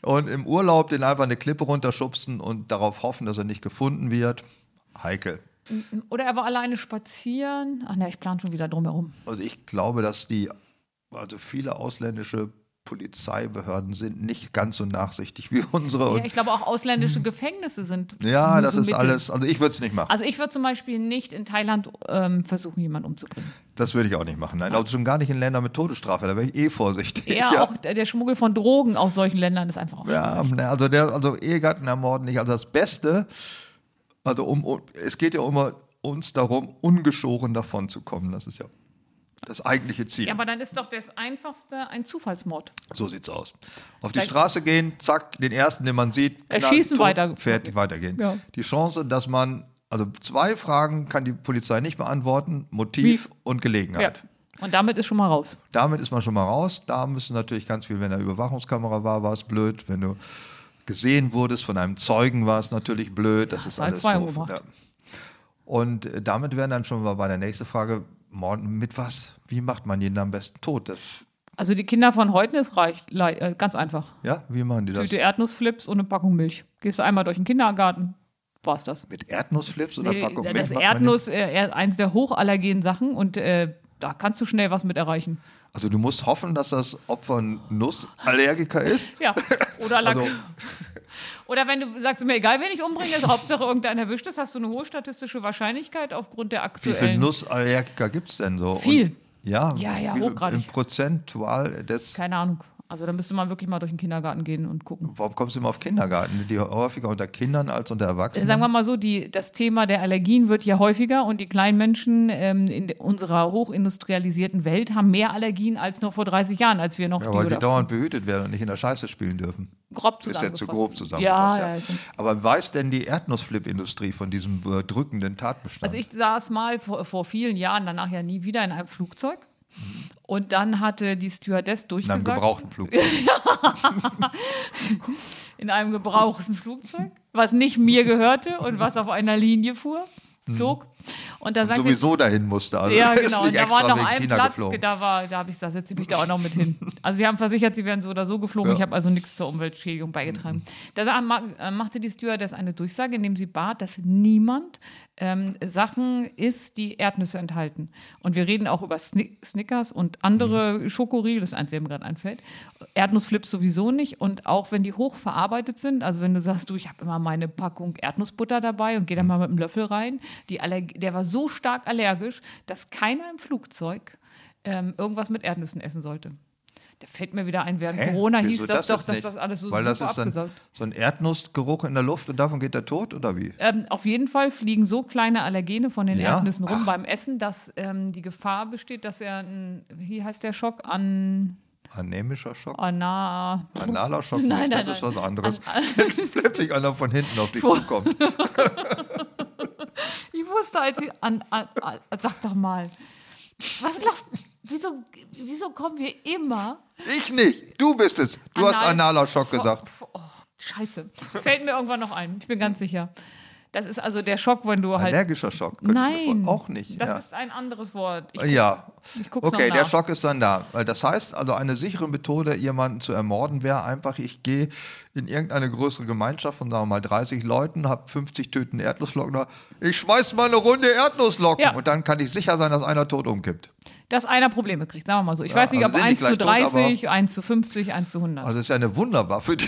Und im Urlaub den einfach eine Klippe runterschubsen und darauf hoffen, dass er nicht gefunden wird. Heikel. Oder er war alleine spazieren. Ach ne, ich plane schon wieder drumherum. Also ich glaube, dass die, also viele ausländische Polizeibehörden sind nicht ganz so nachsichtig wie *laughs* unsere. Ja, ich glaube auch ausländische Gefängnisse sind. *laughs* ja, das so ist mittel. alles, also ich würde es nicht machen. Also ich würde zum Beispiel nicht in Thailand ähm, versuchen, jemanden umzubringen. Das würde ich auch nicht machen. Nein, also schon gar nicht in Ländern mit Todesstrafe, da wäre ich eh vorsichtig. Ja, ja. auch der, Schmuggel von Drogen aus solchen Ländern ist einfach auch Ja, ne, also der, also Ehegatten ermorden nicht. Also das Beste, also um, um es geht ja immer uns darum, ungeschoren davon zu kommen. Das ist ja das eigentliche Ziel. Ja, aber dann ist doch das Einfachste ein Zufallsmord. So sieht's aus. Auf die Vielleicht- Straße gehen, zack, den ersten, den man sieht, Erschießen, tot, weiter- fertig, weitergehen. Ja. Die Chance, dass man, also zwei Fragen kann die Polizei nicht beantworten: Motiv Wie? und Ja. Gelegenheit. Und damit ist schon mal raus. Damit ist man schon mal raus. Da müssen natürlich ganz viel, wenn eine Überwachungskamera war, war es blöd. Wenn du gesehen wurdest von einem Zeugen, war es natürlich blöd. Das ist halt alles doof. Ja. Und äh, damit wären dann schon mal bei der nächsten Frage, Morden mit was? Wie macht man jeden am besten tot? Das, Also die Kinder von heute ist reicht, äh, ganz einfach. ja, wie machen die das? Tüte Erdnussflips und eine Packung Milch. Gehst du einmal durch den Kindergarten, war's das. Mit Erdnussflips oder Nee, Packung das Milch man Erdnuss, äh, er- eins der hochallergenen Sachen und äh, da kannst du schnell was mit erreichen. Also du musst hoffen, dass das Opfer ein Nussallergiker ist. Ja, oder *laughs* Lack. Also, Oder wenn du sagst, mir egal, wen ich umbringe, ist Hauptsache irgendeiner erwischt ist, hast du eine hohe statistische Wahrscheinlichkeit aufgrund der wie viele aktuellen. Nussallergiker gibt es denn so? Viel. Und, ja, Ja, ja, hochgradig. Im Prozentual des. Keine Ahnung. Also da müsste man wirklich mal durch den Kindergarten gehen und gucken. Warum kommst du immer auf Kindergarten? Die häufiger unter Kindern als unter Erwachsenen? Sagen wir mal so, die, das Thema der Allergien wird hier häufiger und die kleinen Menschen ähm, in unserer hochindustrialisierten Welt haben mehr Allergien als noch vor 30 Jahren, als wir noch ja, weil die dauernd behütet werden und nicht in der Scheiße spielen dürfen. grob Ist ja zusammengefasst. zu grob zusammengefasst. Ja, ja. ja. Aber weiß denn die Erdnussflip-Industrie von diesem äh, drückenden Tatbestand? Also ich saß mal vor, vor vielen Jahren, danach ja nie wieder in einem Flugzeug. Und dann hatte die Stewardess in einem durchgesagt, gebrauchten Flug. *laughs* in einem gebrauchten Flugzeug, was nicht mir gehörte und was auf einer Linie fuhr, flog. Und da sagte Sowieso dahin musste. Also ja, *laughs* genau. Und da war noch ein China Platz, geflogen. da war, da habe ich gesagt, setze ich mich da auch noch mit hin. *laughs* Also sie haben versichert, sie wären so oder so geflogen. Ja. Ich habe also nichts zur Umweltschädigung beigetragen. Da sa- ma- äh, machte die Stewardess eine Durchsage, indem sie bat, dass niemand ähm, Sachen isst, die Erdnüsse enthalten. Und wir reden auch über Sni Snickers und andere Mhm. Schokoriegel, das einzige, mir gerade einfällt. Erdnussflips sowieso nicht. Und auch wenn die hochverarbeitet sind, also wenn du sagst, du, ich habe immer meine Packung Erdnussbutter dabei und gehe da mal mit einem Löffel rein, die Allerg der war so stark allergisch, dass keiner im Flugzeug ähm, irgendwas mit Erdnüssen essen sollte. Da fällt mir wieder ein, während Hä? Corona Wieso hieß das, doch, jetzt dass das alles so Weil das ist dann so ein Erdnussgeruch in der Luft und davon geht der tot oder wie? Ähm, auf jeden Fall fliegen so kleine Allergene von den Ja? Erdnüssen rum Ach. beim Essen, dass ähm, die Gefahr besteht, dass er, ein, wie heißt der Schock, an Anämischer Schock? Ana, Analer Schock? *laughs* Nein, nein, das ist was anderes. Wenn *laughs* plötzlich einer von hinten auf dich zukommt. *laughs* Ich wusste, als sie an, an, an sag doch mal, was lachst wieso, wieso kommen wir immer Ich nicht, du bist es. Du hast Anal- analer Schock gesagt. Oh, scheiße. Das fällt mir irgendwann noch ein. Ich bin ganz sicher. Das ist also der Schock, wenn du halt. Allergischer Schock. Nein. Auch nicht. Das ja. ist ein anderes Wort. Ich, Ja. ich Okay, der. Schock ist dann da. Das heißt also, eine sichere Methode, jemanden zu ermorden, wäre einfach, ich gehe in irgendeine größere Gemeinschaft von, sagen wir mal, 30 Leuten, habe 50 Tüten Erdnussflocken da. Ich schmeiß mal eine Runde Erdnussflocken Ja. und dann kann ich sicher sein, dass einer tot umkippt. Dass einer Probleme kriegt, sagen wir mal so. Ich Ja, weiß nicht, also ob sind 1 nicht zu gleich tot, 30, 1 zu 50, 1 zu 100. Also das ist ja eine Wunderwaffe, die,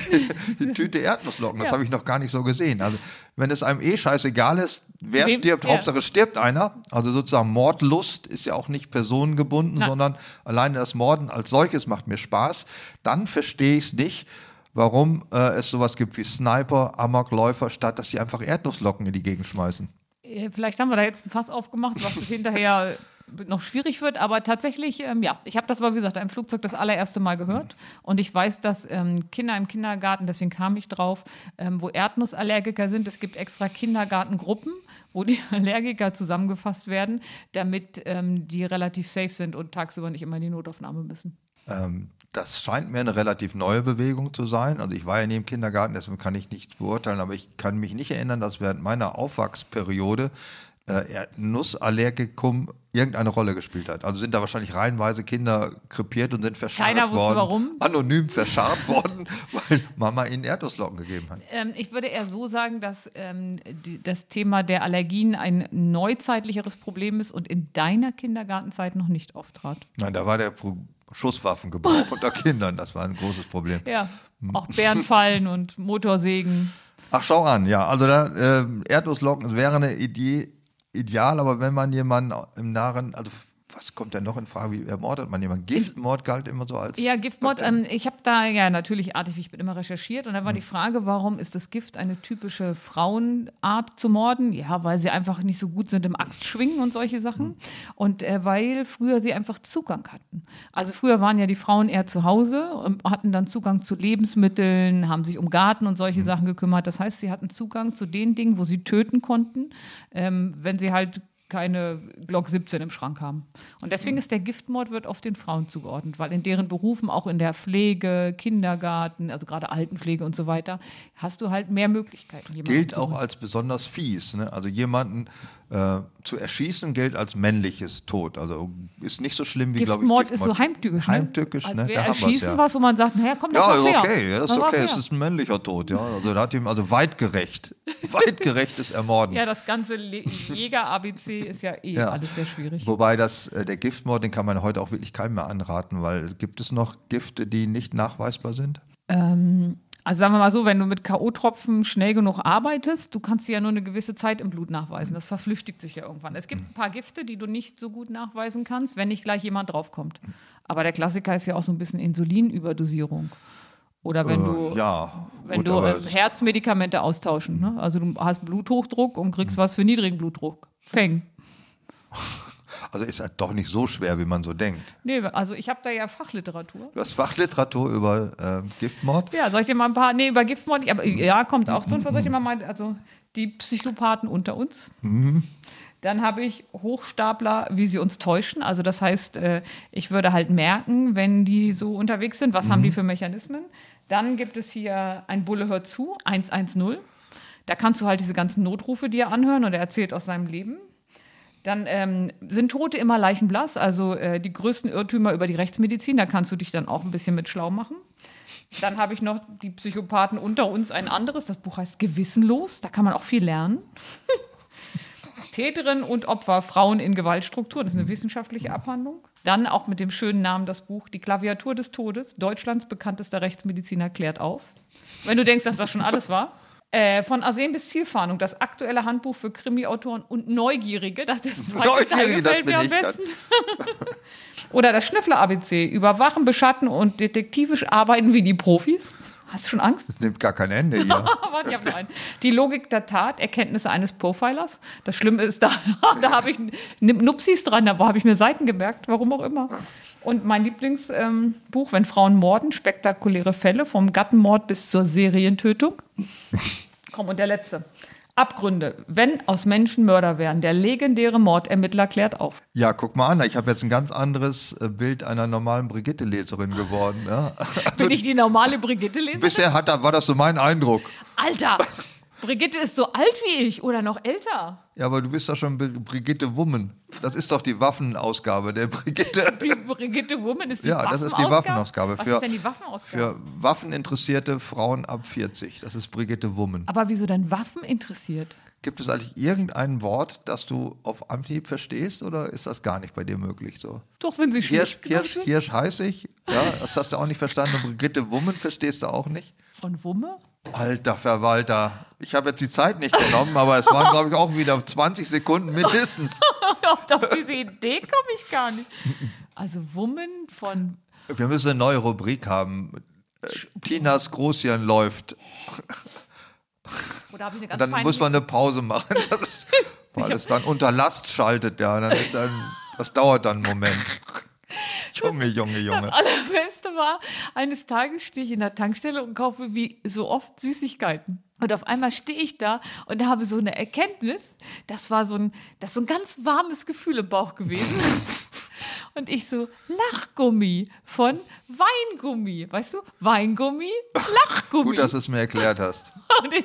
die Tüte Erdnussflocken. Das Ja. habe ich noch gar nicht so gesehen. Also wenn es einem eh scheißegal ist, wer Wem- stirbt, ja. Hauptsache stirbt einer. Also sozusagen Mordlust ist ja auch nicht personengebunden, Nein. sondern alleine das Morden als solches macht mir Spaß. Dann verstehe ich es nicht, warum äh, es sowas gibt wie Sniper, Amokläufer, statt dass sie einfach Erdnusslocken in die Gegend schmeißen. Äh, Vielleicht haben wir da jetzt ein Fass aufgemacht, was hinterher noch schwierig wird, aber tatsächlich, ähm, ja, ich habe das aber, wie gesagt, im Flugzeug das allererste Mal gehört und ich weiß, dass ähm, Kinder im Kindergarten, deswegen kam ich drauf, ähm, wo Erdnussallergiker sind, es gibt extra Kindergartengruppen, wo die *laughs* Allergiker zusammengefasst werden, damit ähm, die relativ safe sind und tagsüber nicht immer in die Notaufnahme müssen. Ähm, das scheint mir eine relativ neue Bewegung zu sein. Also ich war ja nie im Kindergarten, deswegen kann ich nichts beurteilen, aber ich kann mich nicht erinnern, dass während meiner Aufwachsperiode äh, Nussallergikum irgendeine Rolle gespielt hat. Also sind da wahrscheinlich reihenweise Kinder krepiert und sind verscharrt Keiner wusste, worden. warum. Anonym verscharrt worden, *laughs* weil Mama ihnen Erdnusslocken gegeben hat. Ähm, ich würde eher so sagen, dass ähm, die, das Thema der Allergien ein neuzeitlicheres Problem ist und in deiner Kindergartenzeit noch nicht auftrat. Nein, da war der Pro- Schusswaffengebrauch *laughs* unter Kindern, das war ein großes Problem. Ja, auch Bärenfallen und Motorsägen. Ach, schau an, ja. Also da, ähm, Erdnusslocken wäre eine Idee ideal, aber wenn man jemanden im nahen, also was kommt denn noch in Frage? Wie ermordet man jemanden? Giftmord galt immer so als. Ja, Giftmord. Ähm, ich habe da ja natürlich artig, ich bin immer recherchiert und da war die Frage, warum ist das Gift eine typische Frauenart zu morden? Ja, weil sie einfach nicht so gut sind im Akt schwingen und solche Sachen. Und äh, weil früher sie einfach Zugang hatten. Also früher waren ja die Frauen eher zu Hause und hatten dann Zugang zu Lebensmitteln, haben sich um Garten und solche Sachen gekümmert. Das heißt, sie hatten Zugang zu den Dingen, wo sie töten konnten, ähm, wenn sie halt keine Glock 17 im Schrank haben. Und deswegen ist der Giftmord wird oft den Frauen zugeordnet, weil in deren Berufen, auch in der Pflege, Kindergarten, also gerade Altenpflege und so weiter, hast du halt mehr Möglichkeiten. gilt auch als besonders fies. Ne? Also jemanden äh, zu erschießen gilt als männliches Tod. Also ist nicht so schlimm wie, glaube ich, Giftmord ist so heimtückisch. Ne? Heimtückisch, ne? wir Da haben wir's erschießen ja. was, wo man sagt, naja, komm, das Ja, ist fair. okay, das ist okay. Es ist ein männlicher Tod, ja. Also da hat ihm also weitgerecht, *laughs* weitgerechtes Ermorden. ja, das ganze Jäger-ABC ist ja eh Ja. alles sehr schwierig. Wobei das, äh, der Giftmord, den kann man heute auch wirklich keinem mehr anraten, weil gibt es noch Gifte, die nicht nachweisbar sind? Also sagen wir mal so, wenn du mit K.O.-Tropfen schnell genug arbeitest, du kannst sie ja nur eine gewisse Zeit im Blut nachweisen. Das verflüchtigt sich ja irgendwann. Es gibt ein paar Gifte, die du nicht so gut nachweisen kannst, wenn nicht gleich jemand draufkommt. Aber der Klassiker ist ja auch so ein bisschen Insulinüberdosierung. Oder wenn du, Äh, ja, wenn gut, du äh, Herzmedikamente austauschen. Ne? Also du hast Bluthochdruck und kriegst was für niedrigen Blutdruck. Peng. Also ist halt doch nicht so schwer, wie man so denkt. Nee, also ich habe da ja Fachliteratur. Du hast Fachliteratur über äh, Giftmord. Ja, soll ich dir mal ein paar, nee, über Giftmord, aber ja, kommt auch drin, soll ich dir mal mal, also die Psychopathen unter uns. Dann habe ich Hochstapler, wie sie uns täuschen. Also das heißt, äh, ich würde halt merken, wenn die so unterwegs sind, was haben die für Mechanismen. Dann gibt es hier ein Bulle hört zu, 110. Da kannst du halt diese ganzen Notrufe dir anhören und er erzählt aus seinem Leben. Dann ähm, sind Tote immer leichenblass, also äh, die größten Irrtümer über die Rechtsmedizin, da kannst du dich dann auch ein bisschen mit schlau machen. Dann habe ich noch die Psychopathen unter uns, ein anderes, das Buch heißt Gewissenlos, da kann man auch viel lernen. *laughs* Täterin und Opfer, Frauen in Gewaltstrukturen, das ist eine wissenschaftliche Abhandlung. Dann auch mit dem schönen Namen das Buch Die Klaviatur des Todes, Deutschlands bekanntester Rechtsmediziner klärt auf. Wenn du denkst, dass das schon alles war. Äh, von Arsen bis Zielfahndung, das aktuelle Handbuch für Krimi-Autoren und Neugierige. Das, ist *laughs* Neugierige, das gefällt mir am besten. *laughs* Oder das Schnüffler-ABC, überwachen, beschatten und detektivisch arbeiten wie die Profis. Hast du schon Angst? Das nimmt gar kein Ende *laughs* hier. Warte, ich hab noch einen. Die Logik der Tat, Erkenntnisse eines Profilers. Das Schlimme ist, da, da habe ich Nupsis dran, da habe ich mir Seiten gemerkt, warum auch immer. Und mein Lieblingsbuch, ähm, wenn Frauen morden, spektakuläre Fälle, vom Gattenmord bis zur Serientötung. *laughs* Komm, und der letzte. Abgründe, wenn aus Menschen Mörder werden. Der legendäre Mordermittler klärt auf. Ja, guck mal an, ich habe jetzt ein ganz anderes äh, Bild einer normalen Brigitte-Leserin geworden. Ja. Also, *laughs* Bin ich die normale Brigitte lesen? bisher hat, war das so mein Eindruck. Alter, Brigitte ist so alt wie ich oder noch älter. Ja, aber du bist doch schon Br- Brigitte Wummen. Das ist doch die Waffenausgabe der Brigitte. *laughs* Die Brigitte Woman ist die Ja, das ist die Waffenausgabe. Was Für- ist denn die Waffenausgabe? Für waffeninteressierte Frauen ab 40. Das ist Brigitte Wummen. Aber wieso denn Waffen interessiert? Gibt es eigentlich irgendein Wort, das du auf Anhieb verstehst oder ist das gar nicht bei dir möglich so? Doch, wenn sie Hirsch, Hirsch. Hirsch heiß ich, ja, das hast du auch nicht verstanden. Und Brigitte Wummen verstehst du auch nicht. Von Wumme? Alter Verwalter, ich habe jetzt die Zeit nicht genommen, aber es waren, glaube ich, auch wieder 20 Sekunden mindestens. *laughs* Auf diese Idee komme ich gar nicht. Also Wummen von. Wir müssen eine neue Rubrik haben. Äh, Tinas Großhirn läuft. Oder habe ich eine Und ganz dann peinliche- muss man eine Pause machen, das *laughs* weil es dann unter Last schaltet. Ja, dann ist dann, das dauert dann einen Moment. *laughs* Junge, Junge, Junge. Allerbeste war, eines Tages stehe ich in der Tankstelle und kaufe wie so oft Süßigkeiten. Und auf einmal stehe ich da und habe so eine Erkenntnis, das war so ein, das so ein ganz warmes Gefühl im Bauch gewesen. *laughs* Und ich so, Lachgummi von Weingummi. Weißt du? Weingummi, *laughs* Lachgummi. Gut, dass du es mir erklärt hast. *laughs* Und ich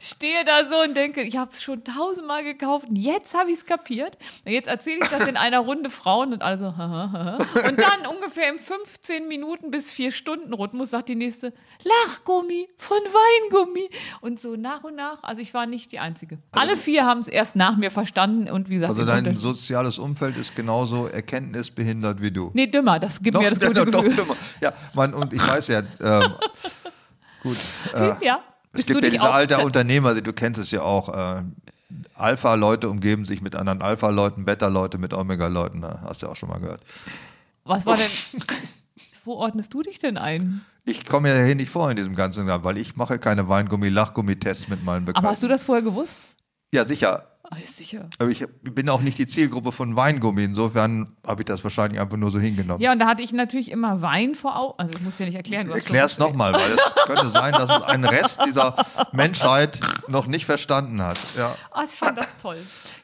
stehe da so und denke, ich habe es schon tausendmal gekauft und jetzt habe ich es kapiert. Und jetzt erzähle ich das in einer Runde Frauen und also. *laughs* Und dann ungefähr im 15 Minuten bis 4 Stunden Rhythmus sagt die nächste, Lachgummi von Weingummi. Und so nach und nach, also ich war nicht die Einzige. Alle vier haben es erst nach mir verstanden und wie gesagt, Also dein konnte- soziales Umfeld ist genauso erkenntnisbehindert wie du. Nee, dümmer, das gibt Noch- mir das gute noch Gefühl. dümmer. Ja, man, und ich weiß ja, ähm, *laughs* gut, äh, Ja, es bist gibt du ja diese alte Unternehmer, du kennst es ja auch, äh, Alpha-Leute umgeben sich mit anderen Alpha-Leuten, Beta-Leute mit Omega-Leuten, ne? hast du ja auch schon mal gehört. Was war denn, *laughs* wo ordnest du dich denn ein? Ich komme ja hier nicht vor in diesem ganzen, weil ich mache keine Weingummi-Lachgummi-Tests mit meinen Bekannten. Aber hast du das vorher gewusst? Ja, sicher. Ah, sicher. Aber ich bin auch nicht die Zielgruppe von Weingummi. Insofern habe ich das wahrscheinlich einfach nur so hingenommen. Ja, und da hatte ich natürlich immer Wein vor Augen. Also, ich muss dir nicht erklären. Erklär es nochmal, weil es *laughs* könnte sein, dass es ein Rest dieser Menschheit noch nicht verstanden hat. Ja, Ah, ich fand das toll.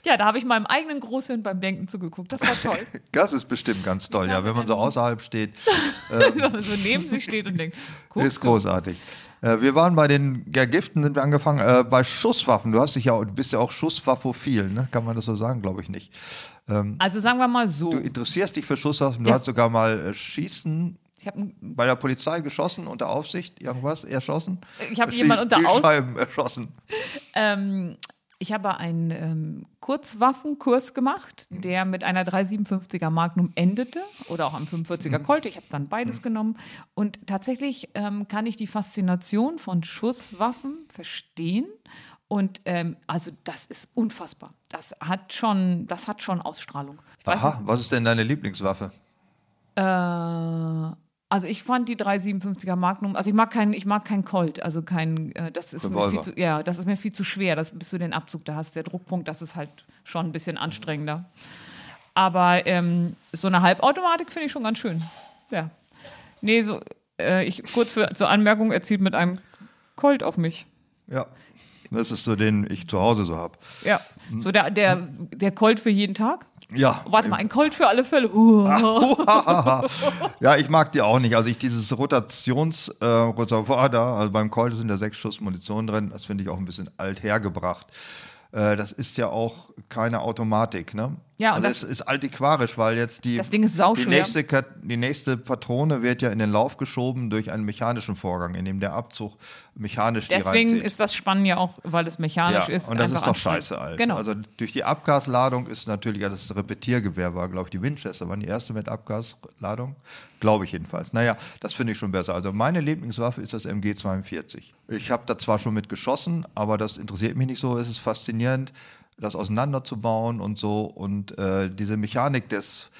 Ja, da habe ich meinem eigenen Großhirn beim Denken zugeguckt. Das war toll. *laughs* das ist bestimmt ganz toll, ja, wenn man so außerhalb steht. *laughs* Wenn man so neben sich steht und denkt, guck, Ist großartig. Äh, Wir waren bei den ja, Giften, sind wir angefangen, äh, bei Schusswaffen. Du hast dich ja, du bist ja auch Schusswaffophil, ne? Kann man das so sagen? Glaube ich nicht. Also sagen wir mal so. Du interessierst dich für Schusswaffen, du Ja. hast sogar mal äh, Schießen Ich habe bei der Polizei geschossen, unter Aufsicht, irgendwas, erschossen? Ich habe jemanden unter Zielscheiben erschossen. ähm, ich habe einen ähm, Kurzwaffenkurs gemacht, der mit einer 357er Magnum endete oder auch am 45er Colt. Ich habe dann beides genommen. Und tatsächlich ähm, kann ich die Faszination von Schusswaffen verstehen. Und ähm, also das ist unfassbar. Das hat schon, das hat schon Ausstrahlung. Aha, was ist denn deine Lieblingswaffe? Äh, also ich fand die 357er Magnum, also ich mag keinen, ich mag keinen Colt, also kein, äh, das ist mir viel zu, ja, das ist mir viel zu schwer, das, bis du den Abzug da hast, der Druckpunkt, das ist halt schon ein bisschen anstrengender. Aber ähm, so eine Halbautomatik finde ich schon ganz schön. Ja. Nee, so, äh, ich, kurz für, zur Anmerkung, er zielt mit einem Colt auf mich. Ja, das ist so, den ich zu Hause so habe. Ja. So der, der, der Colt für jeden Tag. Ja. Warte mal, ein Colt für alle Fälle. Uh. *laughs* Ja, ich mag die auch nicht. Also ich dieses Rotationsreservoir da, also beim Colt sind ja sechs Schuss Munition drin, das finde ich auch ein bisschen alt hergebracht. Äh, das ist ja auch keine Automatik, ne? Ja, also das- es ist antiquarisch, weil jetzt die, Das Ding ist die, nächste, die nächste Patrone wird ja in den Lauf geschoben durch einen mechanischen Vorgang, in dem der Abzug mechanisch die Deswegen reinzieht. ist das Spannen ja auch, weil es mechanisch ja, ist. und das ist doch scheiße alt. Genau. Also durch die Abgasladung ist natürlich, ja, das Repetiergewehr war, glaube ich, die Winchester waren die erste mit Abgasladung. Glaube ich jedenfalls. Naja, das finde ich schon besser. Also meine Lieblingswaffe ist das MG42. Ich habe da zwar schon mit geschossen, aber das interessiert mich nicht so. Es ist faszinierend, das auseinanderzubauen und so. Und äh, diese Mechanik des,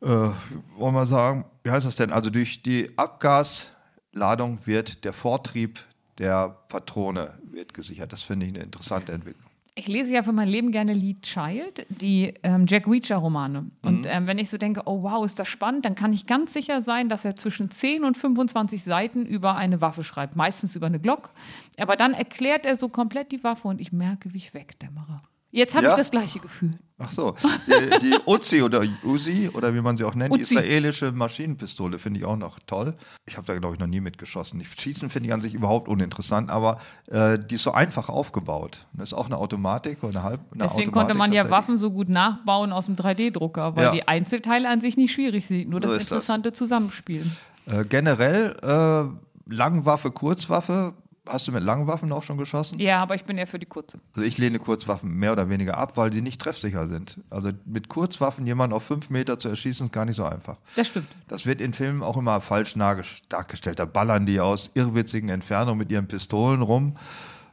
äh, wollen wir sagen, wie heißt das denn? Also durch die Abgasladung wird der Vortrieb der Patrone wird gesichert. Das finde ich eine interessante Entwicklung. Ich lese ja für mein Leben gerne Lee Child, die ähm, Jack Reacher-Romane. Mhm. Und ähm, wenn ich so denke, oh wow, ist das spannend, dann kann ich ganz sicher sein, dass er zwischen 10 und 25 Seiten über eine Waffe schreibt, meistens über eine Glock. Aber dann erklärt er so komplett die Waffe und ich merke, wie ich wegdämmere. Jetzt habe Ja? ich das gleiche Gefühl. Ach so, die, die Uzi oder Uzi oder wie man sie auch nennt, die Uzi. israelische Maschinenpistole finde ich auch noch toll. Ich habe da glaube ich noch nie mitgeschossen. Schießen finde ich an sich überhaupt uninteressant, aber äh, die ist so einfach aufgebaut. Das ist auch eine Automatik oder eine halb. Eine Deswegen Automatik konnte man ja. Waffen so gut nachbauen aus dem 3D-Drucker, weil Ja. die Einzelteile an sich nicht schwierig sind, nur So das das. interessante Zusammenspielen. Äh, generell äh, Langwaffe, Kurzwaffe. Hast du mit Langwaffen auch schon geschossen? Ja, aber ich bin eher für die kurze. Also ich lehne Kurzwaffen mehr oder weniger ab, weil die nicht treffsicher sind. Also mit Kurzwaffen jemanden auf fünf Meter zu erschießen, ist gar nicht so einfach. Das stimmt. Das wird in Filmen auch immer falsch darges- dargestellt. Da ballern die aus irrwitzigen Entfernungen mit ihren Pistolen rum.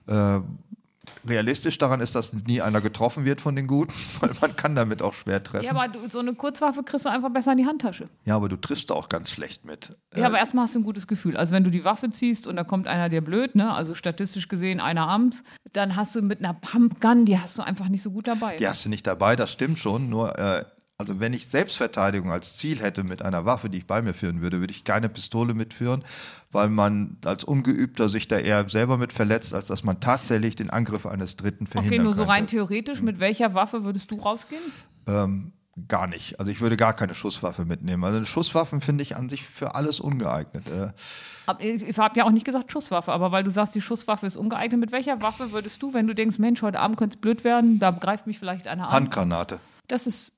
Äh, realistisch daran ist, dass nie einer getroffen wird von den Guten, *laughs* weil man kann damit auch schwer treffen. Ja, aber du, so eine Kurzwaffe kriegst du einfach besser in die Handtasche. Ja, aber du triffst da auch ganz schlecht mit. Ja, aber erstmal hast du ein gutes Gefühl. Also wenn du die Waffe ziehst und da kommt einer dir blöd, ne, also statistisch gesehen einer abends, dann hast du mit einer Pumpgun, die hast du einfach nicht so gut dabei. Die hast du nicht dabei, das stimmt schon. Nur, äh, also wenn ich Selbstverteidigung als Ziel hätte mit einer Waffe, die ich bei mir führen würde, würde ich keine Pistole mitführen, weil man als Ungeübter sich da eher selber mit verletzt, als dass man tatsächlich den Angriff eines Dritten verhindern Okay, nur so könnte. rein theoretisch, mit welcher Waffe würdest du rausgehen? Ähm, gar nicht. Also ich würde gar keine Schusswaffe mitnehmen. Also Schusswaffen finde ich an sich für alles ungeeignet. Äh, Ich habe ja auch nicht gesagt Schusswaffe, aber weil du sagst, die Schusswaffe ist ungeeignet, mit welcher Waffe würdest du, wenn du denkst, Mensch, heute Abend könnte es blöd werden, da greift mich vielleicht einer an? Handgranate. Das ist.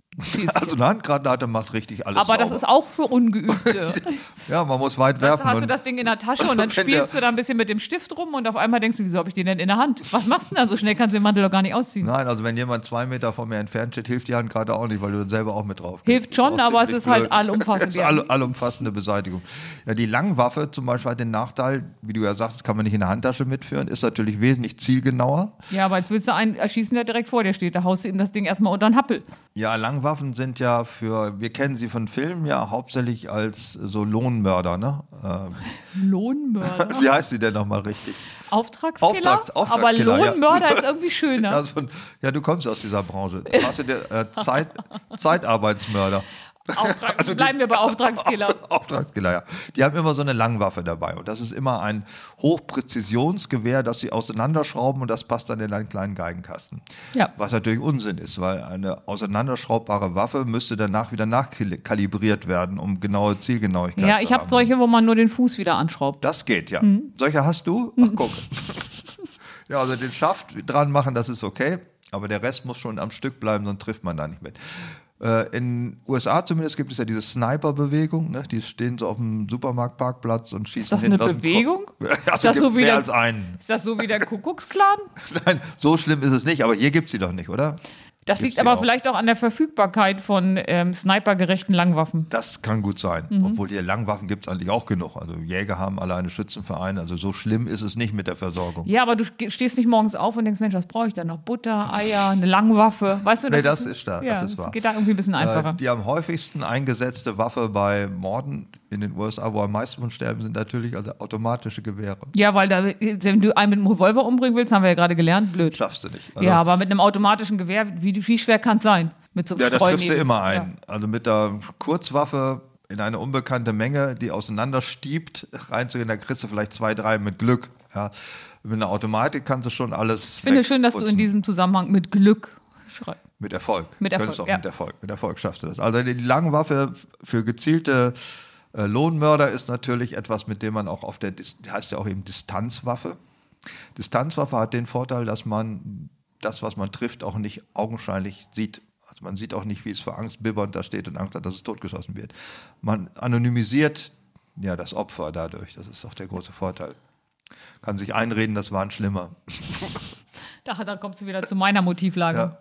Also eine Handgranate macht richtig alles aber das sauber. ist auch für Ungeübte. *laughs* Ja, man muss weit werfen. hast du das Ding in der Tasche und *laughs* dann spielst du da ein bisschen mit dem Stift rum und auf einmal denkst du, wieso habe ich den denn in der Hand? Was machst du denn da? So schnell kannst du den Mantel doch gar nicht ausziehen. Nein, also wenn jemand zwei Meter von mir entfernt steht, hilft die Handgranate auch nicht, weil du dann selber auch mit drauf gehst. Hilft Das schon, aber es ist halt allumfassend, *laughs* Es ist ja. all, allumfassende Beseitigung. Ja, die Langwaffe zum Beispiel hat den Nachteil, wie du ja sagst, das kann man nicht in der Handtasche mitführen, ist natürlich wesentlich zielgenauer. Ja, aber jetzt willst du einen erschießen, der direkt vor dir steht. Da haust du ihm das Ding erstmal unter den Happel. Ja, Langwaffen sind ja für, wir kennen sie von Filmen ja hauptsächlich als so Lohnmörder, ne? Ähm, Lohnmörder. *laughs* wie heißt sie denn nochmal richtig? Auftragskiller? Auftrags- aber Auftragskiller, ja. Lohnmörder ist irgendwie *laughs* schöner. Ja, so ein, ja, du kommst aus dieser Branche. Du warst ja der äh, Zeit, *laughs* Zeitarbeitsmörder. Auftrag, Also die- bleiben wir bei Auftragskiller. *laughs* Auftragskiller, ja. Die haben immer so eine Langwaffe dabei. Und das ist immer ein Hochpräzisionsgewehr, das sie auseinanderschrauben und das passt dann in einen kleinen Geigenkasten. Ja. Was natürlich Unsinn ist, weil eine auseinanderschraubbare Waffe müsste danach wieder nachkalibriert werden, um genaue Zielgenauigkeit Ja, zu ich habe haben. solche, wo man nur den Fuß wieder anschraubt. Das geht, ja. Mhm. Solche hast du? Ach, guck. *laughs* ja, also den Schaft dran machen, das ist okay. Aber der Rest muss schon am Stück bleiben, sonst trifft man da nicht mit. Äh, in USA zumindest gibt es ja diese Sniper-Bewegung. Ne? Die stehen so auf dem Supermarktparkplatz und schießen Ist das eine. Bewegung? *laughs* also Ist das so wie mehr der- als einen. Ist das so wie der Kuckucksklan? *laughs* Nein, so schlimm ist es nicht. Aber hier gibt es sie doch nicht, oder? Das Gibt's liegt aber auch? vielleicht auch an der Verfügbarkeit von ähm, snipergerechten Langwaffen. Das kann gut sein. Mhm. Obwohl die Langwaffen gibt es eigentlich auch genug. Also Jäger haben alle eine Schützenverein. Also so schlimm ist es nicht mit der Versorgung. Ja, aber du stehst nicht morgens auf und denkst, Mensch, was brauche ich denn noch? Butter, Eier, eine Langwaffe. Weißt du, Nee, das ist da, das Ja, ist wahr. geht da irgendwie ein bisschen einfacher. Äh, die am häufigsten eingesetzte Waffe bei Morden in den USA, wo am meisten von sterben, sind natürlich also automatische Gewehre. ja, weil da, wenn du einen mit einem Revolver umbringen willst, haben wir ja gerade gelernt, blöd. Schaffst du nicht. Also, ja, aber mit einem automatischen Gewehr, wie, wie schwer kann es sein? Mit so einem ja, das triffst du immer ein. Also mit der Kurzwaffe in eine unbekannte Menge, die auseinanderstiebt, reinzugehen, da kriegst du vielleicht zwei, drei mit Glück. Ja. Mit einer Automatik kannst du schon alles Ich finde schön, dass du in diesem Zusammenhang mit Glück schreibst. Mit Erfolg. Mit Erfolg, Könntest auch ja. mit Erfolg. Mit Erfolg schaffst du das. Also die Langwaffe für gezielte äh, Lohnmörder ist natürlich etwas, mit dem man auch auf der, heißt ja auch eben Distanzwaffe. Distanzwaffe hat den Vorteil, dass man das, was man trifft, auch nicht augenscheinlich sieht. Also man sieht auch nicht, wie es vor Angst bibbernd da steht und Angst hat, dass es totgeschossen wird. Man anonymisiert ja das Opfer dadurch. Das ist auch der große Vorteil. Kann sich einreden, das waren schlimmer. *laughs* Da, da kommst du wieder zu meiner Motivlage. Ja.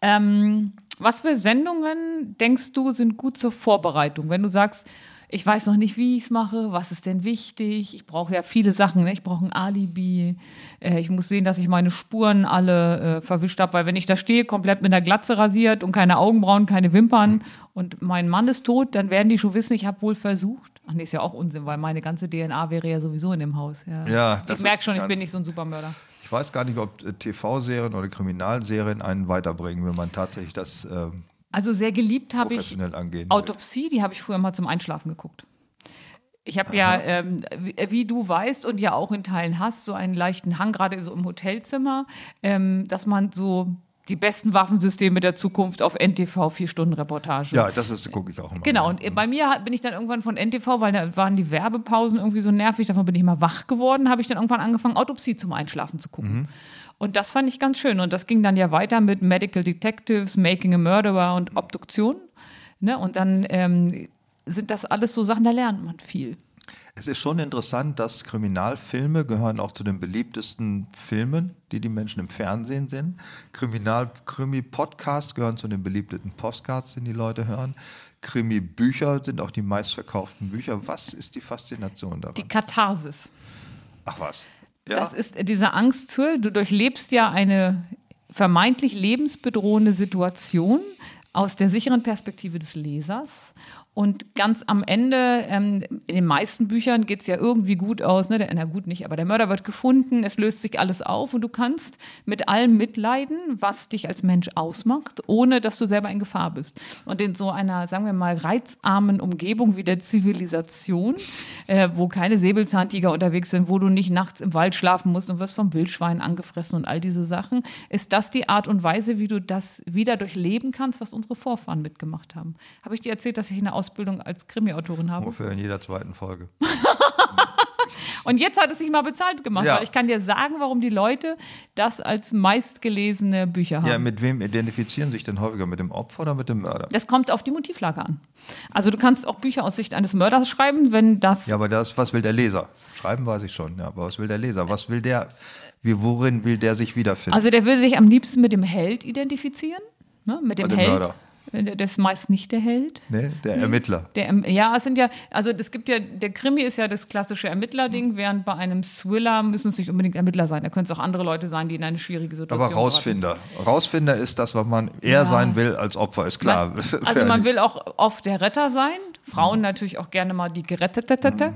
Ähm, was für Sendungen denkst du sind gut zur Vorbereitung? Wenn du sagst, ich weiß noch nicht, wie ich es mache, was ist denn wichtig? Ich brauche ja viele Sachen. Ne? Ich brauche ein Alibi. Äh, ich muss sehen, dass ich meine Spuren alle äh, verwischt habe, weil wenn ich da stehe, komplett mit der Glatze rasiert und keine Augenbrauen, keine Wimpern und mein Mann ist tot, dann werden die schon wissen, ich habe wohl versucht. Ach nee, ist ja auch Unsinn, weil meine ganze DNA wäre ja sowieso in dem Haus. Ja, Ja, das ich merke schon, ich bin nicht so ein Supermörder. Ich weiß gar nicht, ob äh, TV-Serien oder Kriminalserien einen weiterbringen, wenn man tatsächlich das ähm, Also sehr geliebt habe ich. Autopsie, die habe ich früher mal zum Einschlafen geguckt. Ich habe ja, ähm, wie, du weißt und ja auch in Teilen hast, so einen leichten Hang, gerade so im Hotelzimmer, ähm, dass man so die besten Waffensysteme der Zukunft auf NTV vier Stunden Reportage. Ja, das ist gucke ich auch immer. Genau, und bei mir bin ich dann irgendwann von NTV, weil da waren die Werbepausen irgendwie so nervig, davon bin ich mal wach geworden, habe ich dann irgendwann angefangen, Autopsie zum Einschlafen zu gucken. Und das fand ich ganz schön. Und das ging dann ja weiter mit Medical Detectives, Making a Murderer und Obduktion. Ne? Und dann ähm, sind das alles so Sachen, da lernt man viel. Es ist schon interessant, dass Kriminalfilme gehören auch zu den beliebtesten Filmen, die die Menschen im Fernsehen sehen. Kriminal-Krimi-Podcasts gehören zu den beliebtesten Podcasts, den die Leute hören. Krimi-Bücher sind auch die meistverkauften Bücher. Was ist die Faszination daran? Die Katharsis. Ach was. Ja, Das ist diese Angst, du durchlebst ja eine vermeintlich lebensbedrohende Situation aus der sicheren Perspektive des Lesers. Und ganz am Ende, ähm, in den meisten Büchern geht es ja irgendwie gut aus. Ne? Der, na gut, nicht, aber der Mörder wird gefunden, es löst sich alles auf und du kannst mit allem mitleiden, was dich als Mensch ausmacht, ohne dass du selber in Gefahr bist. Und in so einer, sagen wir mal, reizarmen Umgebung wie der Zivilisation, äh, wo keine Säbelzahntiger unterwegs sind, wo du nicht nachts im Wald schlafen musst und wirst vom Wildschwein angefressen und all diese Sachen, ist das die Art und Weise, wie du das wieder durchleben kannst, was unsere Vorfahren mitgemacht haben. Habe ich dir erzählt, dass ich eine Ausbildung als Krimi-Autorin habe? ungefähr in jeder zweiten Folge. *laughs* Und jetzt hat es sich mal bezahlt gemacht, Ja. weil ich kann dir sagen, warum die Leute das als meistgelesene Bücher haben. Ja, mit wem identifizieren sich denn häufiger? Mit dem Opfer oder mit dem Mörder? das kommt auf die Motivlage an. Also du kannst auch Bücher aus Sicht eines Mörders schreiben, wenn das Ja, aber das, was will der Leser? Schreiben weiß ich schon, ja, aber was will der Leser? Was will der, wie, worin will der sich wiederfinden? Also der will sich am liebsten mit dem Held identifizieren, ne? mit dem Oder dem Held. Mörder. Äh, Das ist meist nicht der Held. ne? Der Ermittler. Der, Erm- ja, es sind ja, also es gibt ja, der Krimi ist ja das klassische Ermittlerding, während bei einem Thriller müssen es nicht unbedingt Ermittler sein. Da können es auch andere Leute sein, die in eine schwierige Situation Aber Rausfinder. Rausfinder ist das, was man eher sein will als Opfer, ist klar. Man, *laughs* also man will auch oft der Retter sein. Frauen natürlich auch gerne mal die Gerettete.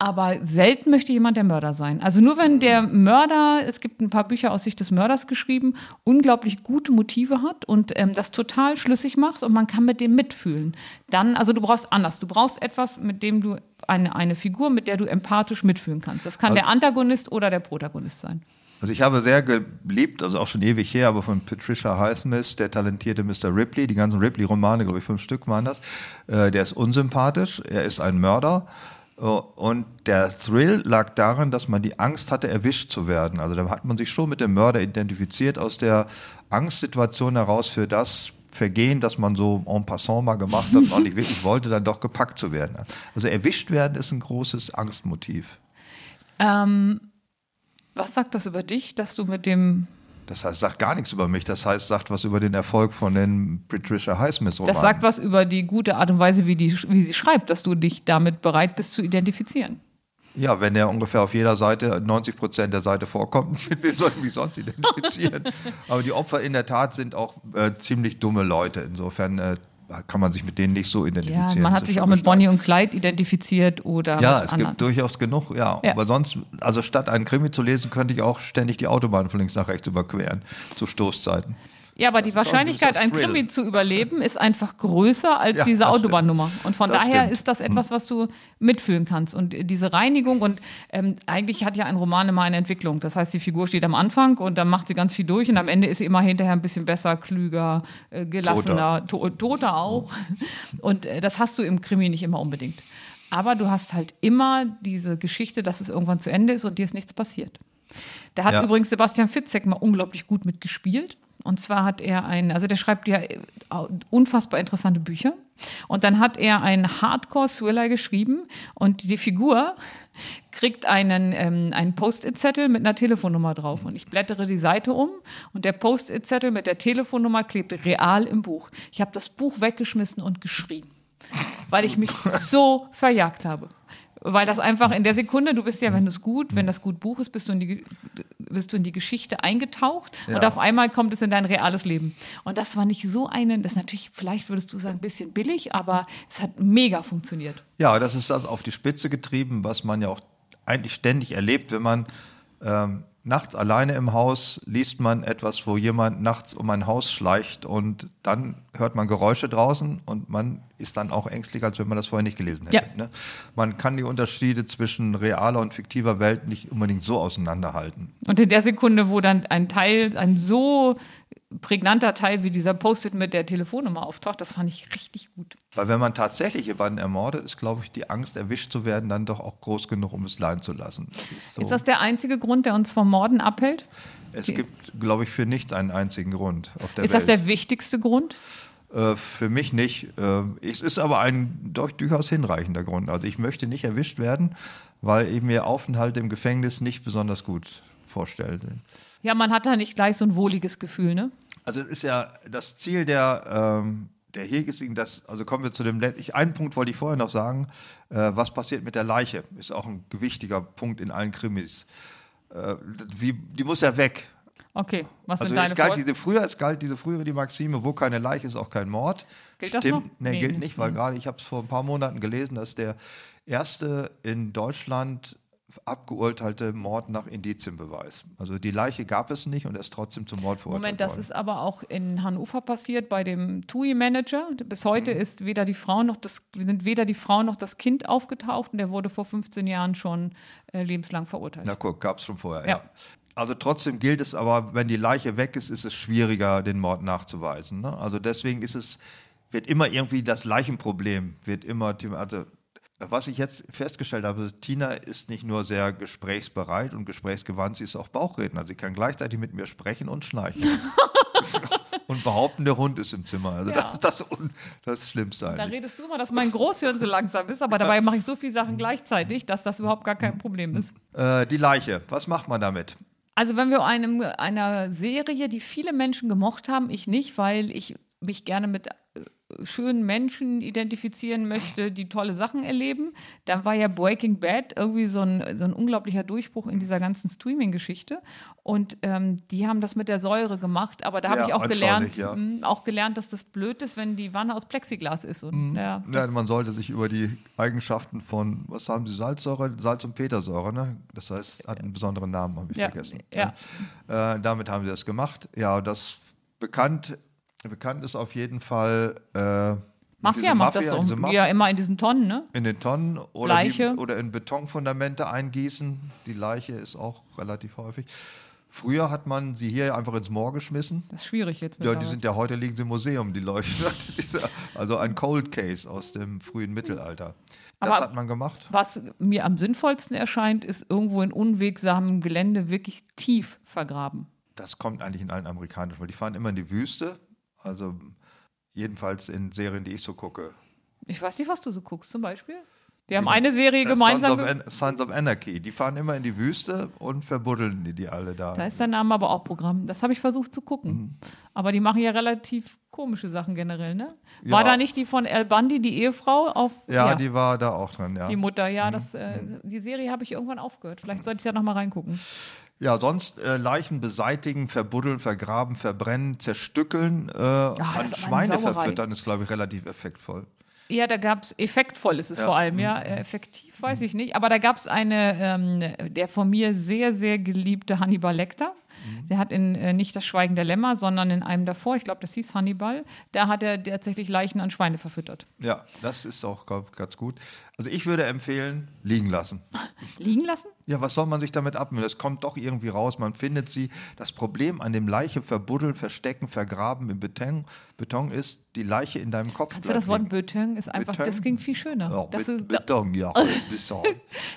Aber selten möchte jemand der Mörder sein. Also nur wenn der Mörder, es gibt ein paar Bücher aus Sicht des Mörders geschrieben, unglaublich gute Motive hat und ähm, das total schlüssig macht und man kann mit dem mitfühlen. Dann, also du brauchst anders. Du brauchst etwas, mit dem du eine, eine Figur, mit der du empathisch mitfühlen kannst. Das kann der Antagonist oder der Protagonist sein. Also ich habe sehr geliebt, also auch schon ewig her, aber von Patricia Highsmith, der talentierte Mr. Ripley, die ganzen Ripley-Romane, glaube ich, fünf Stück waren das. Äh, der ist unsympathisch, er ist ein Mörder. Äh, Und der Thrill lag darin, dass man die Angst hatte, erwischt zu werden. Also da hat man sich schon mit dem Mörder identifiziert, aus der Angstsituation heraus für das Vergehen, das man so en passant mal gemacht hat und auch nicht *laughs* wirklich wollte, dann doch gepackt zu werden. Also erwischt werden ist ein großes Angstmotiv. Ähm, was sagt das über dich, dass du mit dem Das heißt, sagt gar nichts über mich. Das heißt, sagt was über den Erfolg von den Patricia Highsmith-Romanen. Das sagt was über die gute Art und Weise, wie, die, wie sie schreibt, dass du dich damit bereit bist zu identifizieren. Ja, wenn er ungefähr auf jeder Seite, 90 Prozent der Seite vorkommt, *laughs* mit wem soll ich mich sonst identifizieren? *laughs* Aber die Opfer in der Tat sind auch äh, ziemlich dumme Leute. Insofern äh, kann man sich mit denen nicht so Ja, identifizieren. man Das hat sich auch mit. Bonnie und Clyde identifiziert oder Ja, es anderen. gibt durchaus genug, ja. Ja. Aber sonst, also statt einen Krimi zu lesen, könnte ich auch ständig die Autobahn von links nach rechts überqueren, zu Stoßzeiten. Ja, aber die auch ein Wahrscheinlichkeit, ein Thrill. Krimi zu überleben, ist einfach größer als Ja, diese das. Autobahnnummer. Und von Das daher stimmt. ist das etwas, was du mitfühlen kannst. Und diese Reinigung und ähm, eigentlich hat ja ein Roman immer eine Entwicklung. Das heißt, die Figur steht am Anfang und dann macht sie ganz viel durch und am Ende ist sie immer hinterher ein bisschen besser, klüger, äh, gelassener, to toter auch. Und äh, das hast du im Krimi nicht immer unbedingt. Aber du hast halt immer diese Geschichte, dass es irgendwann zu Ende ist und dir ist nichts passiert. Da hat Ja. übrigens Sebastian Fitzek mal unglaublich gut mitgespielt. Und zwar hat er ein, also der schreibt ja äh, unfassbar interessante Bücher. Und dann hat er einen Hardcore-Thriller geschrieben und die Figur *laughs* kriegt einen, ähm, einen Post-it-Zettel mit einer Telefonnummer drauf. Und ich blättere die Seite um und der Post-it-Zettel mit der Telefonnummer klebt real im Buch. Ich habe das Buch weggeschmissen und geschrien, weil ich mich *laughs* so verjagt habe. Weil das einfach in der Sekunde, du bist ja, wenn es gut, wenn das gut Buch ist, bist du in die, bist du in die Geschichte eingetaucht und Ja. auf einmal kommt es in dein reales Leben. Und das war nicht so einen, das ist natürlich, vielleicht würdest du sagen, ein bisschen billig, aber es hat mega funktioniert. Ja, das ist das auf die Spitze getrieben, was man ja auch eigentlich ständig erlebt, wenn man ähm, nachts alleine im Haus liest man etwas, wo jemand nachts um ein Haus schleicht und dann hört man Geräusche draußen und man ist dann auch ängstlich, als wenn man das vorher nicht gelesen hätte. Ja. Ne? Man kann die Unterschiede zwischen realer und fiktiver Welt nicht unbedingt so auseinanderhalten. Und in der Sekunde, wo dann ein Teil, ein so prägnanter Teil wie dieser Post-it mit der Telefonnummer auftaucht, das fand ich richtig gut. Weil wenn man tatsächlich jemanden ermordet, ist, glaube ich, die Angst, erwischt zu werden, dann doch auch groß genug, um es leiden zu lassen. Das ist so. Ist das der einzige Grund, der uns vom Morden abhält? Es gibt, glaube ich, für nichts einen einzigen Grund auf der Ist das Welt. der wichtigste Grund? äh, für mich nicht. Äh, es ist aber ein durchaus hinreichender Grund. Also ich möchte nicht erwischt werden, weil eben mir Aufenthalt im Gefängnis nicht besonders gut vorstellt. Ja, man hat da nicht gleich so ein wohliges Gefühl, ne? Also es ist ja das Ziel der, ähm, der Hegesigen, das, also kommen wir zu dem, Let- ich, einen Punkt wollte ich vorher noch sagen, äh, was passiert mit der Leiche, ist auch ein gewichtiger Punkt in allen Krimis. Äh, wie, die muss ja weg. Okay, was Also sind es deine galt Vor diese früher, es galt diese frühere die Maxime, wo keine Leiche ist, auch kein Mord. Gilt das Stimmt, noch? Nee, Nee, gilt nicht, weil gerade ich habe es vor ein paar Monaten gelesen, dass der erste in Deutschland abgeurteilte Mord nach Indizienbeweis. Also die Leiche gab es nicht und er ist trotzdem zum Mord verurteilt Moment, das worden. ist aber auch in Hannover passiert bei dem TUI-Manager. Bis heute Mhm. ist weder die Frau noch das sind weder die Frau noch das Kind aufgetaucht und der wurde vor 15 Jahren schon äh, lebenslang verurteilt. Na guck, gab es schon vorher, ja. Ja. Also trotzdem gilt es aber, wenn die Leiche weg ist, ist es schwieriger, den Mord nachzuweisen. Ne? Also deswegen ist es, wird immer irgendwie das Leichenproblem, wird immer, Thema- also was ich jetzt festgestellt habe, Tina ist nicht nur sehr gesprächsbereit und gesprächsgewandt, sie ist auch Bauchredner. Sie kann gleichzeitig mit mir sprechen und schnarchen. *laughs* und behaupten, der Hund ist im Zimmer. Also Ja. das ist das, das Schlimmste Da eigentlich. redest du immer, dass mein Großhirn so langsam ist, aber dabei mache ich so viele Sachen gleichzeitig, dass das überhaupt gar kein Problem ist. Äh, die Leiche, was macht man damit? Also wenn wir einem, einer Serie, die viele Menschen gemocht haben, ich nicht, weil ich mich gerne mit schönen Menschen identifizieren möchte, die tolle Sachen erleben, dann war ja Breaking Bad irgendwie so ein, so ein unglaublicher Durchbruch in dieser ganzen Streaming-Geschichte. Und ähm, die haben das mit der Säure gemacht, aber da habe Ja, ich auch gelernt, ja. mh, auch gelernt, dass das blöd ist, wenn die Wanne aus Plexiglas ist. Und, ja, Ja, man sollte sich über die Eigenschaften von, was haben sie, Salzsäure, Salz- und Petersäure, ne? Das heißt, hat einen besonderen Namen, habe ich vergessen. ja. Äh, damit haben sie das gemacht. Ja, das bekannt, bekannt ist auf jeden Fall äh, Mafia macht das Mafia, doch. diese Ja, Mafia immer in diesen Tonnen, ne? in den Tonnen oder, die, oder in Betonfundamente eingießen. Die Leiche ist auch relativ häufig. Früher hat man sie hier einfach ins Moor geschmissen. Das ist schwierig jetzt. Ja, die sind ja heute liegen sie im Museum, die Leuchten. *laughs* Diese- also ein Cold Case aus dem frühen Mittelalter. Das Aber- hat man gemacht. Was mir am sinnvollsten erscheint, ist irgendwo in unwegsamem Gelände wirklich tief vergraben. Das kommt eigentlich in allen amerikanischen, weil die fahren immer in die Wüste. Also jedenfalls in Serien, die ich so gucke. Ich weiß nicht, was du so guckst zum Beispiel. Wir haben eine Serie gemeinsam. Sons of, An Sons of Anarchy. Die fahren immer in die Wüste und verbuddeln die, die alle da. Da ist der Name aber auch Programm. Das habe ich versucht zu gucken. Mhm. Aber die machen ja relativ komische Sachen generell, ne? War Ja. da nicht die von Al Bundy, die Ehefrau auf ja, die war da auch drin, ja. die Mutter? Mhm. Ja, das, äh, die Serie habe ich irgendwann aufgehört. Vielleicht sollte ich da nochmal reingucken. Ja, sonst äh, Leichen beseitigen, verbuddeln, vergraben, verbrennen, zerstückeln, äh, an aber eine Schweine verfüttern, ist, glaube ich, relativ effektvoll. Ja, da gab es, effektvoll ist es Ja. vor allem, ja. Äh, Effektiv weiß ich nicht. Aber da gab es eine, ähm, der von mir sehr, sehr geliebte Hannibal Lecter. Der hat in äh, nicht das Schweigen der Lämmer, sondern in einem davor, ich glaube, das hieß Hannibal, da hat er tatsächlich Leichen an Schweine verfüttert. Ja, das ist auch ganz gut. Also ich würde empfehlen, liegen lassen. *laughs* Liegen lassen? Ja, was soll man sich damit abmühen? Das kommt doch irgendwie raus, man findet sie. Das Problem an dem Leiche verbuddeln, verstecken, vergraben im Beton, Beton ist, die Leiche in deinem Kopf Also das Wort Beton ist einfach, Beton? das klingt viel schöner. Ja, das, ist, Beton, ja. *laughs* Beton.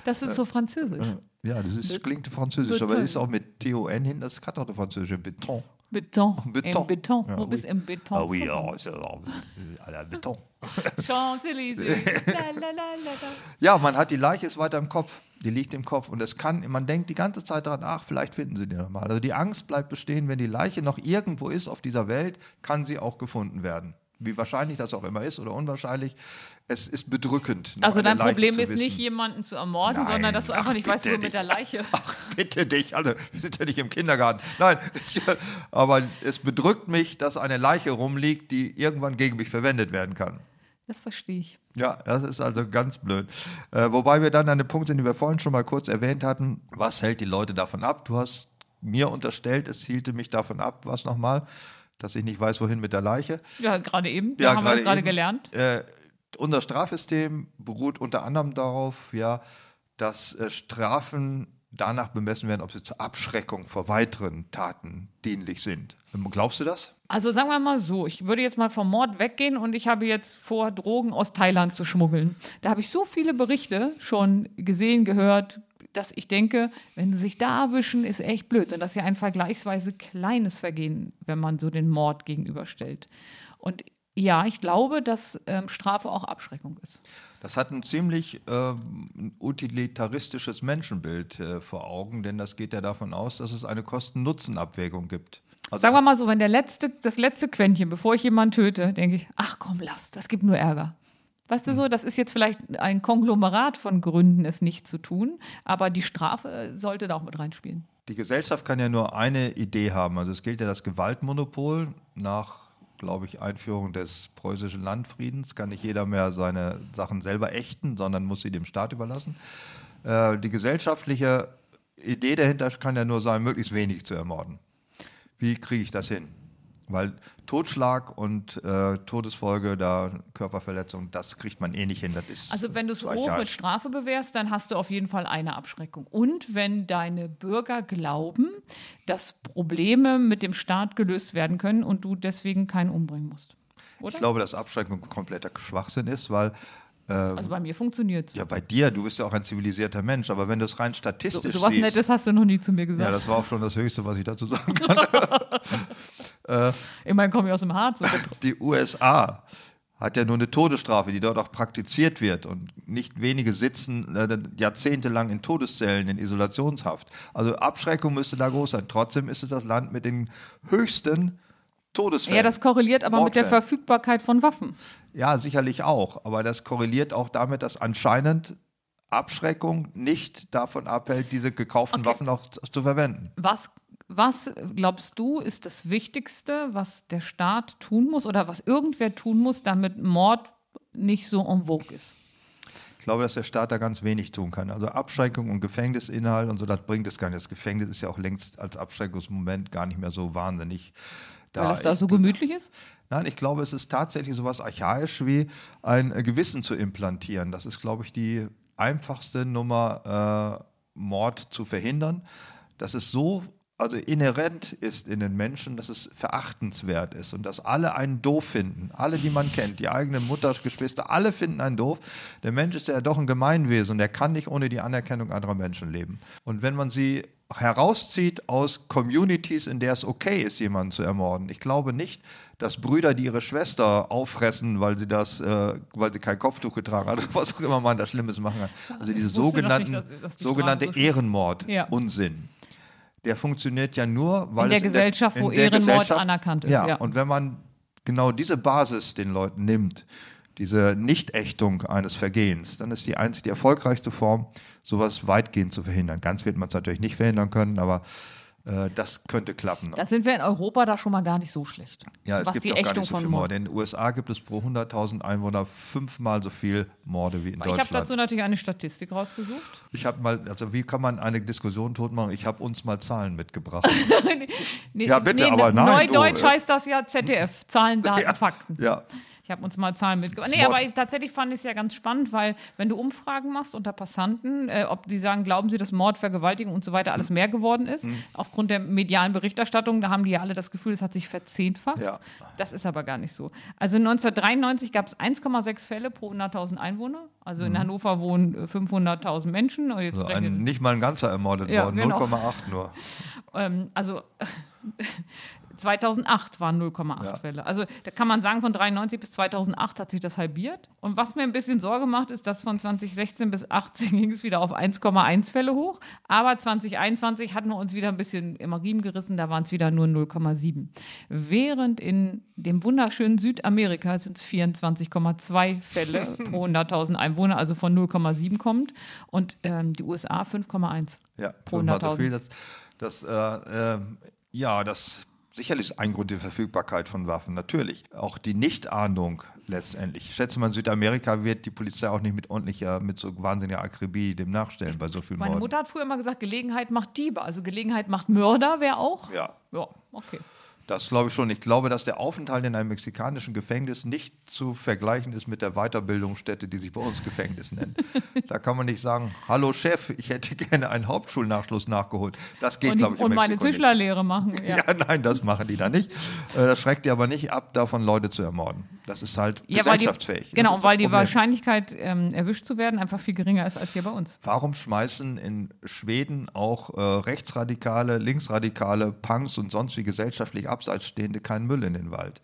das ist so französisch. Ja, das ist, klingt französisch, aber Beton. ist auch mit T-O-N hin, das hat auch eine französische Beton. Beton. Beton. Im Beton. Ja, Wo bist oui. du im Beton? Ah oui, ja à la Beton. *laughs* Champs-Élysées. *laughs* Ja, man hat die Leiche ist weiter im Kopf. Die liegt im Kopf und es kann, man denkt die ganze Zeit daran, ach, vielleicht finden sie die nochmal. Also die Angst bleibt bestehen, wenn die Leiche noch irgendwo ist auf dieser Welt, kann sie auch gefunden werden. Wie wahrscheinlich das auch immer ist oder unwahrscheinlich, es ist bedrückend. Also dein Leiche Problem ist nicht, jemanden zu ermorden, Nein, sondern dass du einfach ach, nicht weißt, wo mit der. Leiche. *laughs* Ach, bitte dich, also wir sind ja nicht im Kindergarten. Nein, ich, *laughs* aber es bedrückt mich, dass eine Leiche rumliegt, die irgendwann gegen mich verwendet werden kann. Das verstehe ich. Ja, das ist also ganz blöd. Äh, wobei wir dann an dem Punkt sind, den wir vorhin schon mal kurz erwähnt hatten. Was hält die Leute davon ab? Du hast mir unterstellt, es hielte mich davon ab, was nochmal, dass ich nicht weiß, wohin mit der Leiche. Ja, gerade eben. Da haben wir gerade gerade eben. gelernt. Äh, unser Strafsystem beruht unter anderem darauf, ja, dass äh, Strafen danach bemessen werden, ob sie zur Abschreckung vor weiteren Taten dienlich sind. Ähm, Glaubst du das? Also sagen wir mal so, ich würde jetzt mal vom Mord weggehen und ich habe jetzt vor, Drogen aus Thailand zu schmuggeln. Da habe ich so viele Berichte schon gesehen, gehört, dass ich denke, wenn sie sich da erwischen, ist echt blöd. Und das ist ja ein vergleichsweise kleines Vergehen, wenn man so den Mord gegenüberstellt. Und ja, ich glaube, dass ähm, Strafe auch Abschreckung ist. Das hat ein ziemlich ähm, utilitaristisches Menschenbild äh, vor Augen, denn das geht ja davon aus, dass es eine Kosten-Nutzen-Abwägung gibt. Also, Sagen wir mal so, wenn der letzte, das letzte Quäntchen, bevor ich jemanden töte, denke ich, ach komm, lass, das gibt nur Ärger. Weißt du so, das ist jetzt vielleicht ein Konglomerat von Gründen, es nicht zu tun, aber die Strafe äh, sollte da auch mit reinspielen. die Gesellschaft kann ja nur eine Idee haben. Also es gilt ja das Gewaltmonopol nach, glaube ich, Einführung des preußischen Landfriedens. Kann nicht jeder mehr seine Sachen selber ächten, sondern muss sie dem Staat überlassen. Äh, die gesellschaftliche Idee dahinter kann ja nur sein, möglichst wenig zu ermorden. Wie kriege ich das hin? Weil Totschlag und äh, Todesfolge, da Körperverletzung, das kriegt man eh nicht hin. Das ist Also wenn du es hoch mit. Strafe bewährst, dann hast du auf jeden Fall eine Abschreckung. Und wenn deine Bürger glauben, dass Probleme mit dem Staat gelöst werden können und du deswegen keinen umbringen musst. Oder? Ich glaube, dass Abschreckung kompletter Schwachsinn ist, weil also bei mir funktioniert es. Ja, bei dir, du bist ja auch ein zivilisierter Mensch, aber wenn du es rein So, statistisch sowas siehst, Nettes hast du noch nie zu mir ja, gesagt. das war auch schon das Höchste, was ich dazu sagen kann. *laughs* Immerhin komme ich aus dem Harz. *laughs* Die USA hat ja nur eine Todesstrafe, die dort auch praktiziert wird und nicht wenige sitzen äh, jahrzehntelang in Todeszellen, in Isolationshaft. Also Abschreckung müsste da groß sein. Trotzdem ist es das Land mit den höchsten Todesfällen. Ja, das korreliert aber mit der Mordfällen. Verfügbarkeit von Waffen. Ja, sicherlich auch. Aber das korreliert auch damit, dass anscheinend Abschreckung nicht davon abhält, diese gekauften Okay. Waffen auch zu zu verwenden. Was, was glaubst du, ist das Wichtigste, was der Staat tun muss oder was irgendwer tun muss, damit Mord nicht so en vogue ist? Ich glaube, dass der Staat da ganz wenig tun kann. Also Abschreckung und Gefängnisinhalt und so, das bringt es gar nicht. Das Gefängnis ist ja auch längst als Abschreckungsmoment gar nicht mehr so wahnsinnig. Weil das da so gemütlich ist? Nein, ich glaube, es ist tatsächlich so was archaisch wie ein Gewissen zu implantieren. Das ist, glaube ich, die einfachste Nummer, äh, Mord zu verhindern. Dass es so also inhärent ist in den Menschen, dass es verachtenswert ist und dass alle einen doof finden. Alle, die man kennt, die eigene Mutter, Geschwister, alle finden einen doof. Der Mensch ist ja doch ein Gemeinwesen und er kann nicht ohne die Anerkennung anderer Menschen leben. Und wenn man sie herauszieht aus Communities, in der es okay ist, jemanden zu ermorden. Ich glaube nicht, dass Brüder, die ihre Schwester auffressen, weil sie das, äh, weil sie kein Kopftuch getragen hat, *laughs* was auch immer man da Schlimmes machen kann. Also diese sogenannten, nicht, dass- dass sogenannte Ehrenmord, Ja. Unsinn. Der funktioniert ja nur, weil der es Gesellschaft, wo in der Ehrenmord Gesellschaft- anerkannt ist, Ja, ja. und wenn man genau diese Basis den Leuten nimmt, diese Nichtächtung eines Vergehens, dann ist die einzig die erfolgreichste Form, sowas weitgehend zu verhindern. Ganz wird man es natürlich nicht verhindern können, aber das könnte klappen. Da sind wir in Europa da schon mal gar nicht so schlecht. ja, es gibt die doch gar Ächtung nicht so viel Mord. Morde. In den USA gibt es pro 100.000 Einwohner fünfmal so viel Morde wie in Ich habe Deutschland. dazu natürlich eine Statistik rausgesucht. Ich habe mal, also wie kann man eine Diskussion totmachen? Ich habe uns mal Zahlen mitgebracht. *laughs* Nee, Ja, bitte, aber nein, Neudeutsch äh. heißt das ja ZDF, Zahlen, Daten, *laughs* Ja, Fakten. ja. Ich habe uns mal Zahlen mitgebracht. Nee, aber ich- tatsächlich fand ich es ja ganz spannend, weil wenn du Umfragen machst unter Passanten, äh, ob die sagen, glauben sie, dass Mord, Vergewaltigung und so weiter alles mehr geworden ist, Mhm. aufgrund der medialen Berichterstattung, da haben die ja alle das Gefühl, es hat sich verzehnfacht. Ja. Das ist aber gar nicht so. Also 1993 gab es 1,6 Fälle pro 100.000 Einwohner. Also in Hannover wohnen äh, 500.000 Menschen. Und jetzt Also rechnet- ein, nicht mal ein ganzer ermordet Ja, worden, genau. 0,8 nur. ähm, also *laughs* 2008 waren 0,8 Ja. Fälle. Also da kann man sagen, von 93 bis 2008 hat sich das halbiert. Und was mir ein bisschen Sorge macht, ist, dass von 2016 bis 2018 ging es wieder auf 1,1 Fälle hoch. Aber 2021 hatten wir uns wieder ein bisschen im Riemen gerissen, da waren es wieder nur 0,7. Während in dem wunderschönen Südamerika sind es 24,2 Fälle *laughs* pro 100.000 Einwohner, also von 0,7 kommt. Und ähm, die USA 5,1 Ja, pro fünfmal so 100.000. viel. Das, das, äh, äh, ja, das sicherlich ist ein Grund die Verfügbarkeit von Waffen. Natürlich. Auch die Nichtahndung letztendlich. Ich schätze mal, in Südamerika wird die Polizei auch nicht mit ordentlicher, mit so wahnsinniger Akribie dem nachstellen bei so vielen Meine Morden. Mutter hat früher immer gesagt, Gelegenheit macht Diebe. Also Gelegenheit macht Mörder wäre auch. Ja. Ja, okay. Das glaube ich schon. Ich glaube, dass der Aufenthalt in einem mexikanischen Gefängnis nicht zu vergleichen ist mit der Weiterbildungsstätte, die sich bei uns Gefängnis nennt. *laughs* da kann man nicht sagen, hallo Chef, ich hätte gerne einen Hauptschulnachschluss nachgeholt. Das geht, Und, glaube die, ich, und meine. Tischlerlehre machen. *laughs* Ja. Ja, nein, das machen die da nicht. Äh, Das schreckt die aber nicht ab, davon Leute zu ermorden. Das ist halt Ja, die, gesellschaftsfähig. Das genau, weil die Problem. Wahrscheinlichkeit, ähm, erwischt zu werden, einfach viel geringer ist als hier bei uns. Warum schmeißen in Schweden auch äh, rechtsradikale, linksradikale Punks und sonst wie gesellschaftlich abseits stehende keinen Müll in den Wald?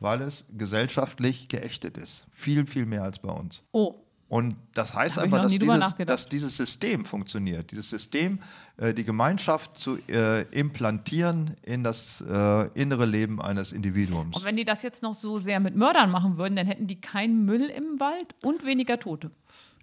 Weil es gesellschaftlich geächtet ist. Viel, viel mehr als bei uns. Oh, Und das heißt Da einfach, dass dieses, dass dieses System funktioniert. Dieses System, äh, die Gemeinschaft zu äh, implantieren in das äh, innere Leben eines Individuums. und wenn die das jetzt noch so sehr mit Mördern machen würden, dann hätten die keinen Müll im Wald und weniger Tote.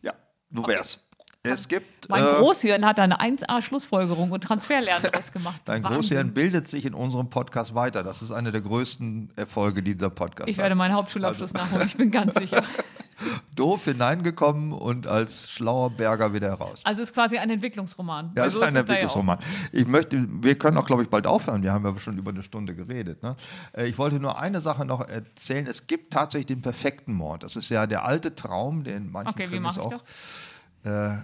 Ja, du wärst. Es gibt. Mein äh, Großhirn hat eine 1A-Schlussfolgerung und Transferlernen *laughs* draus gemacht. Dein Wahnsinn. Großhirn bildet sich in unserem Podcast weiter. Das ist einer der größten Erfolge dieser Podcast. Ich werde meinen Hauptschulabschluss nachholen, ich bin ganz sicher. *laughs* Doof hineingekommen und als schlauer Berger wieder heraus. Also es ist quasi ein Entwicklungsroman. Ja, Weil ist ein. Entwicklungsroman. Ich möchte, wir können auch, glaube ich, bald aufhören. Wir haben ja schon über eine Stunde geredet. Ne? Äh, Ich wollte nur eine Sache noch erzählen. Es gibt tatsächlich den perfekten Mord. Das ist ja der alte Traum, den manchen Okay, ich auch. das? Äh,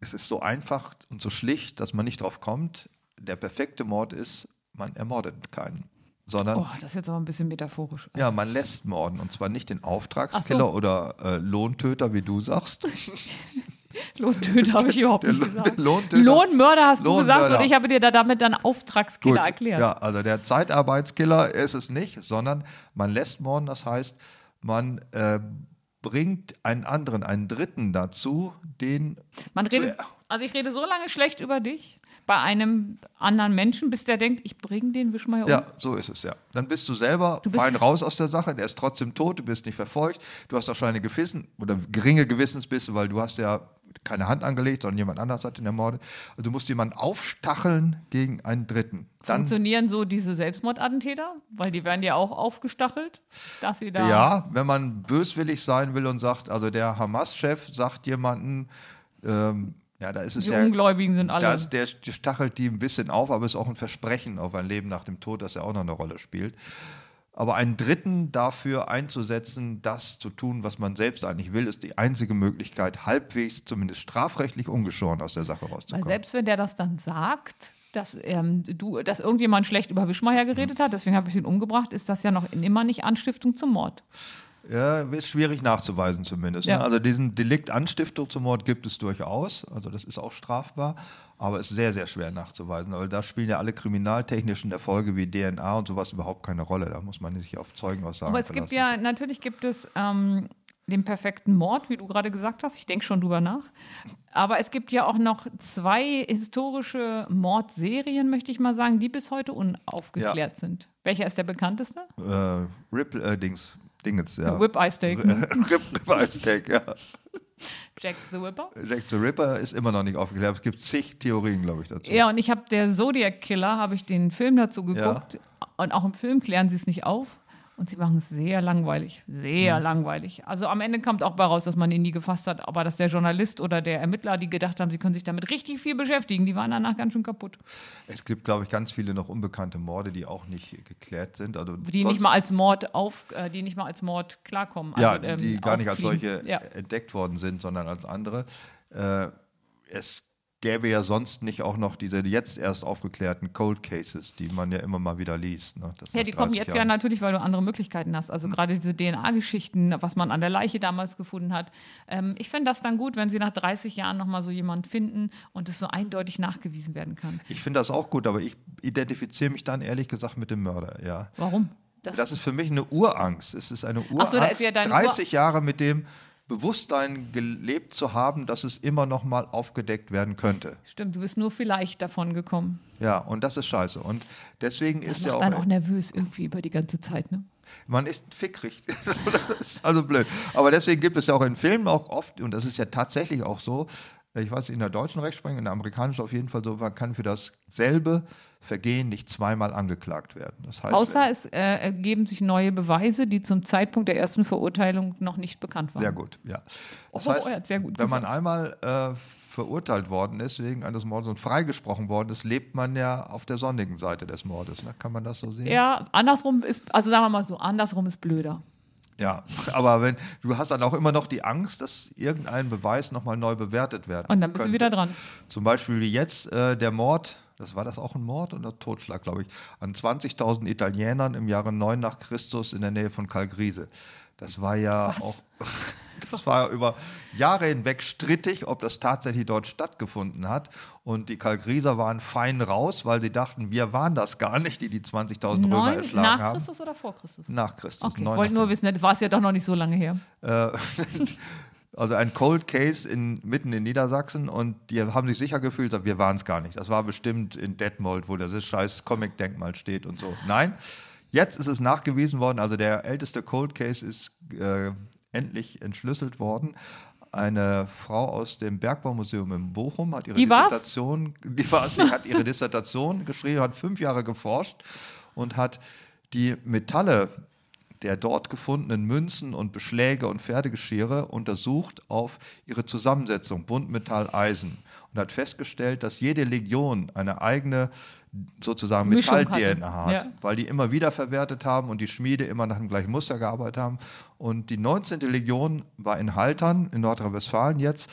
es ist so einfach und so schlicht, dass man nicht drauf kommt. Der perfekte Mord ist, man ermordet keinen, sondern Oh, das ist jetzt aber ein bisschen metaphorisch. ja, man lässt morden und zwar nicht den Auftragskiller so. oder äh, Lohntöter, wie du sagst. *laughs* Lohntöter habe ich überhaupt nicht gesagt. Lohntöter- Lohnmörder hast du gesagt Lohnmörder. und ich habe dir da damit dann Auftragskiller Gut, erklärt. Ja, also der Zeitarbeitskiller ist es nicht, sondern man lässt morden, das heißt, man äh, bringt einen anderen, einen Dritten dazu, den Man redet, also ich rede so lange schlecht über dich bei einem anderen Menschen, bis der denkt, ich bringe den Wischmeier um. Ja, so ist es, ja. Dann bist du selber Du bist- fein raus aus der Sache, der ist trotzdem tot, du bist nicht verfolgt, du hast auch schon eine Gewissen oder geringe Gewissensbisse, weil du hast ja keine Hand angelegt, sondern jemand anders hat ihn ermordet. Also du musst jemanden aufstacheln gegen einen Dritten. Dann, Funktionieren so diese Selbstmordattentäter? Weil die werden ja auch aufgestachelt, dass sie da. ja, wenn man böswillig sein will und sagt, also der Hamas-Chef sagt jemanden, ähm, ja, da ist es Die ja, Ungläubigen sind alle. ist, der stachelt die ein bisschen auf, aber es ist auch ein Versprechen auf ein Leben nach dem Tod, das ja auch noch eine Rolle spielt. Aber einen Dritten dafür einzusetzen, das zu tun, was man selbst eigentlich will, ist die einzige Möglichkeit, halbwegs, zumindest strafrechtlich ungeschoren aus der Sache Weil rauszukommen. selbst wenn der das dann sagt, dass, ähm, du, dass irgendjemand schlecht über Wischmeier geredet hat, deswegen habe ich ihn umgebracht, ist das ja noch immer nicht Anstiftung zum Mord. Ja, ist schwierig nachzuweisen zumindest. Ja. Ne? Also diesen Delikt Anstiftung zum Mord gibt es durchaus. Also das ist auch strafbar, aber ist sehr, sehr schwer nachzuweisen. Weil da spielen ja alle kriminaltechnischen Erfolge wie DNA und sowas überhaupt keine Rolle. Da muss man sich auf Zeugenaussagen Aber es verlassen. gibt ja, natürlich gibt es ähm, den perfekten Mord, wie du gerade gesagt hast. Ich denke schon drüber nach. Aber es gibt ja auch noch zwei historische Mordserien, möchte ich mal sagen, die bis heute unaufgeklärt sind. Welcher ist der bekannteste? äh, Rip, äh, Dings, Dingens, ja. Whip Eye Steak. *laughs* Rip, Rip Eye Steak, ja. Jack the Whipper. Jack the Ripper ist immer noch nicht aufgeklärt. Es gibt zig Theorien, glaube ich, dazu. Ja, und ich habe der Zodiac Killer, habe ich den Film dazu geguckt. Und auch im Film klären sie es nicht auf. Und sie machen es sehr langweilig. Sehr langweilig. Also am Ende kommt auch bei raus, dass man ihn nie gefasst hat, aber dass der Journalist oder der Ermittler, die gedacht haben, sie können sich damit richtig viel beschäftigen, die waren danach ganz schön kaputt. Es gibt, glaube ich, ganz viele noch unbekannte Morde, die auch nicht geklärt sind. Also Die nicht mal als Mord auf, äh, die nicht mal als Mord klarkommen. ja, Also, ähm, die gar nicht als solche Ja. entdeckt worden sind, sondern als andere. Äh, es gäbe ja sonst nicht auch noch diese jetzt erst aufgeklärten Cold Cases, die man ja immer mal wieder liest. Ne? Das Ja, die kommen 30 jetzt ja Jahren. natürlich, weil du andere Möglichkeiten hast. Also gerade diese DNA-Geschichten, was man an der Leiche damals gefunden hat. Ähm, ich finde das dann gut, wenn sie nach 30 Jahren nochmal so jemanden finden und es so eindeutig nachgewiesen werden kann. Ich finde das auch gut, aber ich identifiziere mich dann ehrlich gesagt mit dem Mörder, ja. Warum? Das, ist für mich eine Urangst. Es ist eine Urangst, so, ist ja deine 30 Jahre mit dem Bewusstsein gelebt zu haben, dass es immer noch mal aufgedeckt werden könnte. Stimmt, du bist nur vielleicht davon gekommen. Ja, und das ist scheiße. Und deswegen Das ist ja auch, dann auch nervös irgendwie über die ganze Zeit, ne? man ist fickrig. *laughs* das ist also blöd. Aber deswegen gibt es ja auch in Filmen auch oft, und das ist ja tatsächlich auch so, ich weiß, in der deutschen Rechtsprechung, in der amerikanischen auf jeden Fall so, man kann für dasselbe Vergehen nicht zweimal angeklagt werden. Das heißt, Außer es äh, ergeben sich neue Beweise, die zum Zeitpunkt der ersten Verurteilung noch nicht bekannt waren. Sehr gut, ja. Das Oh, heißt, hat sehr gut wenn man einmal äh, verurteilt worden ist wegen eines Mordes und freigesprochen worden ist, lebt man ja auf der sonnigen Seite des Mordes. Ne? Kann man das so sehen? Ja, andersrum ist, also sagen wir mal so, andersrum ist blöder. Ja, *laughs* aber wenn du hast dann auch immer noch die Angst, dass irgendein Beweis nochmal neu bewertet werden Und dann bist du könnte. wieder dran. Zum Beispiel wie jetzt äh, der Mord, das war das auch ein Mord oder Totschlag, glaube ich, an 20.000 Italienern im Jahre 9 nach Christus in der Nähe von Calgrise. Das war ja auch, *laughs* das war über Jahre hinweg strittig, ob das tatsächlich dort stattgefunden hat. Und die Calgriser waren fein raus, weil sie dachten, wir waren das gar nicht, die die 20.000 Römer erschlagen nach haben. Christus oder vor Christus? Nach Christus. Okay, ich wollte nach nur wissen, das war es ja doch noch nicht so lange her. *laughs* Also ein Cold Case in, mitten in Niedersachsen und die haben sich sicher gefühlt, wir waren es gar nicht. Das war bestimmt in Detmold, wo das scheiß Comic-Denkmal steht und so. Nein, jetzt ist es nachgewiesen worden, also der älteste Cold Case ist äh, endlich entschlüsselt worden. Eine Frau aus dem Bergbaumuseum in Bochum hat ihre Die war's? Dissertation, die war's, die hat ihre Dissertation geschrieben, hat fünf Jahre geforscht und hat die Metalle der dort gefundenen Münzen und Beschläge und Pferdegeschirre untersucht auf ihre Zusammensetzung, Buntmetall, Eisen und hat festgestellt, dass jede Legion eine eigene sozusagen Metall-DNA hat, Ja. weil die immer wieder verwertet haben und die Schmiede immer nach dem gleichen Muster gearbeitet haben. Und die 19. Legion war in Haltern in Nordrhein-Westfalen jetzt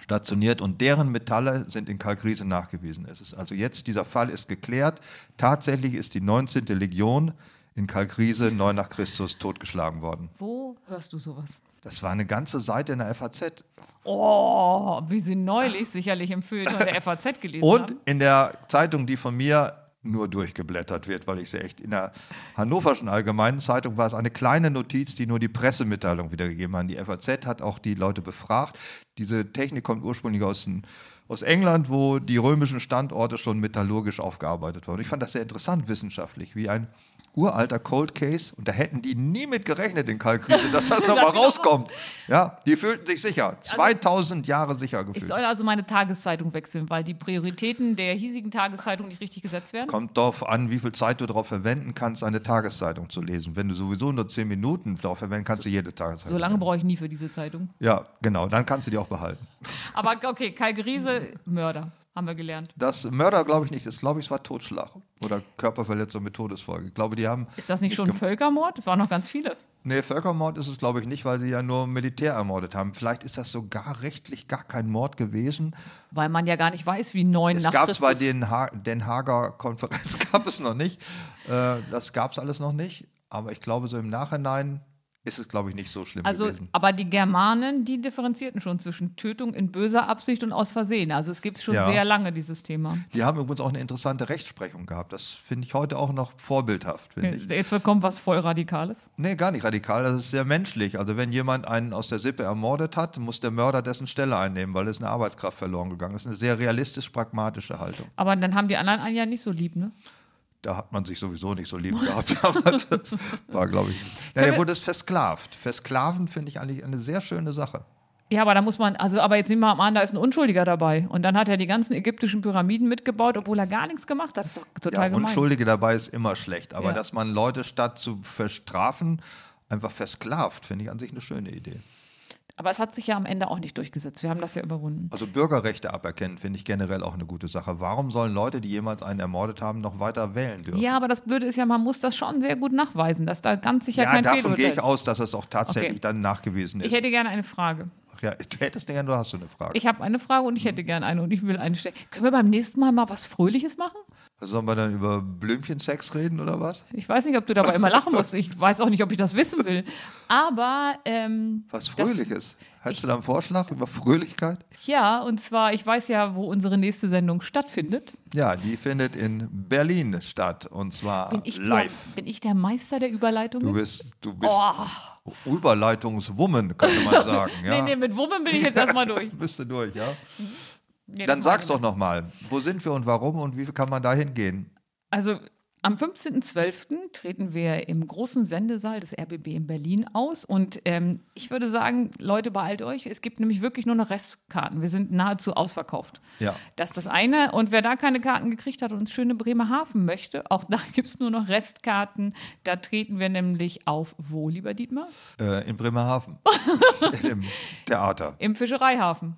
stationiert und deren Metalle sind in Kalkriese nachgewiesen. Es ist also jetzt, dieser Fall ist geklärt. Tatsächlich ist die 19. Legion in Kalkriese 9 nach Christus totgeschlagen worden. Wo hörst du sowas? Das war eine ganze Seite in der FAZ. Oh, wie sie neulich sicherlich im Feuilleton der *laughs* FAZ gelesen Und haben. in der Zeitung, die von mir nur durchgeblättert wird, weil ich sie echt in der Hannoverschen Allgemeinen Zeitung war es eine kleine Notiz, die nur die Pressemitteilung wiedergegeben hat. Die FAZ hat auch die Leute befragt. Diese Technik kommt ursprünglich aus, den, aus England, wo die römischen Standorte schon metallurgisch aufgearbeitet wurden. Ich fand das sehr interessant wissenschaftlich, wie ein uralter Cold Case und da hätten die nie mit gerechnet in Kalkriese, dass das *laughs* nochmal rauskommt. Ja, die fühlten sich sicher, 2000 Jahre sicher Ich gefühlt. soll also meine Tageszeitung wechseln, weil die Prioritäten der hiesigen Tageszeitung nicht richtig gesetzt werden. Kommt darauf an, wie viel Zeit du darauf verwenden kannst, eine Tageszeitung zu lesen. Wenn du sowieso nur zehn Minuten darauf verwenden kannst, du jede Tageszeitung. So lange lesen. brauche ich nie für diese Zeitung. Ja, genau, dann kannst du die auch behalten. Aber okay, Kai Griese, Mörder, haben wir gelernt. Das Mörder glaube ich nicht, das glaube ich, es war Totschlag oder Körperverletzung mit Todesfolge. Ich glaube, die haben. Ist das nicht schon gem- Völkermord? Es waren noch ganz viele. Nee, Völkermord ist es, glaube ich, nicht, weil sie ja nur Militär ermordet haben. Vielleicht ist das sogar rechtlich gar kein Mord gewesen. Weil man ja gar nicht weiß, wie neun Es nach gab Christus. zwar den ha Den Haager Konferenz, *laughs* gab es noch nicht. Äh, das gab es alles noch nicht. Aber ich glaube, so im Nachhinein ist es, glaube ich, nicht so schlimm also, gewesen. aber die Germanen, die differenzierten schon zwischen Tötung in böser Absicht und aus Versehen. Also es gibt schon Ja. sehr lange dieses Thema. Die haben übrigens auch eine interessante Rechtsprechung gehabt. Das finde ich heute auch noch vorbildhaft. Jetzt wird kommen was voll Radikales. Nee, gar nicht radikal. Das ist sehr menschlich. Also wenn jemand einen aus der Sippe ermordet hat, muss der Mörder dessen Stelle einnehmen, weil es eine Arbeitskraft verloren gegangen ist. Eine sehr realistisch-pragmatische Haltung. Aber dann haben die anderen einen ja nicht so lieb, ne? Da hat man sich sowieso nicht so lieb *laughs* gehabt. Aber das war, glaube ich. Ja, der wurde versklavt. Versklaven finde ich eigentlich eine sehr schöne Sache. Ja, aber da muss man, also, aber jetzt nehmen wir mal an, da ist ein Unschuldiger dabei. Und dann hat er die ganzen ägyptischen Pyramiden mitgebaut, obwohl er gar nichts gemacht hat. Das ist doch Ja, total gemein. Unschuldige dabei ist immer schlecht. Aber Ja. dass man Leute statt zu verstrafen, einfach versklavt, finde ich an sich eine schöne Idee. Aber es hat sich ja am Ende auch nicht durchgesetzt. Wir haben das ja überwunden. Also Bürgerrechte aberkennen finde ich generell auch eine gute Sache. Warum sollen Leute, die jemals einen ermordet haben, noch weiter wählen dürfen? Ja, aber das Blöde ist ja, man muss das schon sehr gut nachweisen, dass da ganz sicher Ja, kein davon Fehlurteil gehe ich aus, dass es auch tatsächlich Okay. dann nachgewiesen ist. Ich hätte gerne eine Frage. Ja, du hättest gerne, du hast du eine Frage. Ich habe eine Frage und ich hätte gerne eine und ich will eine stellen. Können wir beim nächsten Mal mal was Fröhliches machen? Sollen wir dann über Blümchensex reden oder was? Ich weiß nicht, ob du dabei immer lachen musst. Ich weiß auch nicht, ob ich das wissen will. Aber ähm, Was das- Fröhliches. Hättest du da einen Vorschlag über Fröhlichkeit? Ja, und zwar, ich weiß ja, wo unsere nächste Sendung stattfindet. Ja, die findet in Berlin statt und zwar Bin ich, der, live. bin ich der Meister der Überleitungen? Du bist, du bist Oh. Überleitungswoman, könnte man *laughs* sagen. Ja. Nee, nee, mit Wummen bin ich jetzt erstmal durch. *laughs* Bist du durch, ja? Nee, Dann sag's doch nochmal. Wo sind wir und warum und wie kann man da hingehen? Also am 15.12. treten wir im großen Sendesaal des RBB in Berlin aus. Und ähm, ich würde sagen, Leute, beeilt euch. Es gibt nämlich wirklich nur noch Restkarten. Wir sind nahezu ausverkauft. Ja. Das ist das eine. Und wer da keine Karten gekriegt hat und ins schöne Bremerhaven möchte, auch da *laughs* gibt es nur noch Restkarten. Da treten wir nämlich auf wo, lieber Dietmar? Äh, in Bremerhaven. *laughs* Im Theater. Im Fischereihafen.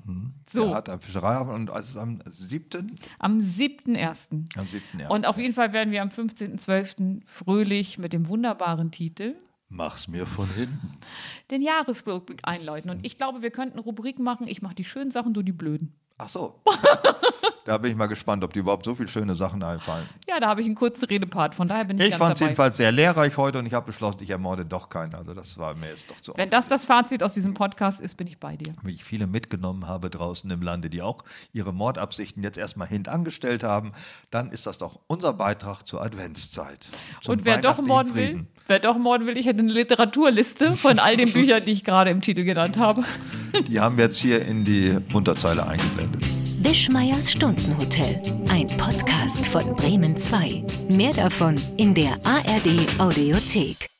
So, Theater, am Fischereihafen und es ist am 7. am 7.1. Am 7. Und auf jeden Fall werden wir am 15.12. fröhlich mit dem wunderbaren Titel Mach's mir von hinten. den Jahresrückblick einläuten. Und ich glaube, wir könnten Rubriken machen. Ich mache die schönen Sachen, du die blöden. Ach so. *laughs* da bin ich mal gespannt, ob dir überhaupt so viele schöne Sachen einfallen. Ja, da habe ich einen kurzen Redepart. Von daher bin ich, Ich fand es jedenfalls sehr lehrreich heute und ich habe beschlossen, ich ermorde doch keinen. Also das war mir jetzt doch zu Wenn das das Fazit aus diesem Podcast ist, bin ich bei dir. wie ich viele mitgenommen habe draußen im Lande, die auch ihre Mordabsichten jetzt erstmal hintangestellt haben, dann ist das doch unser Beitrag zur Adventszeit. Und wer doch morden will, wer doch morden will, ich hätte eine Literaturliste von all den *laughs* Büchern, die ich gerade im Titel genannt habe. Die haben wir jetzt hier in die Unterzeile eingeblendet. Wischmeiers Stundenhotel. Ein Podcast von Bremen 2. Mehr davon in der ARD Audiothek.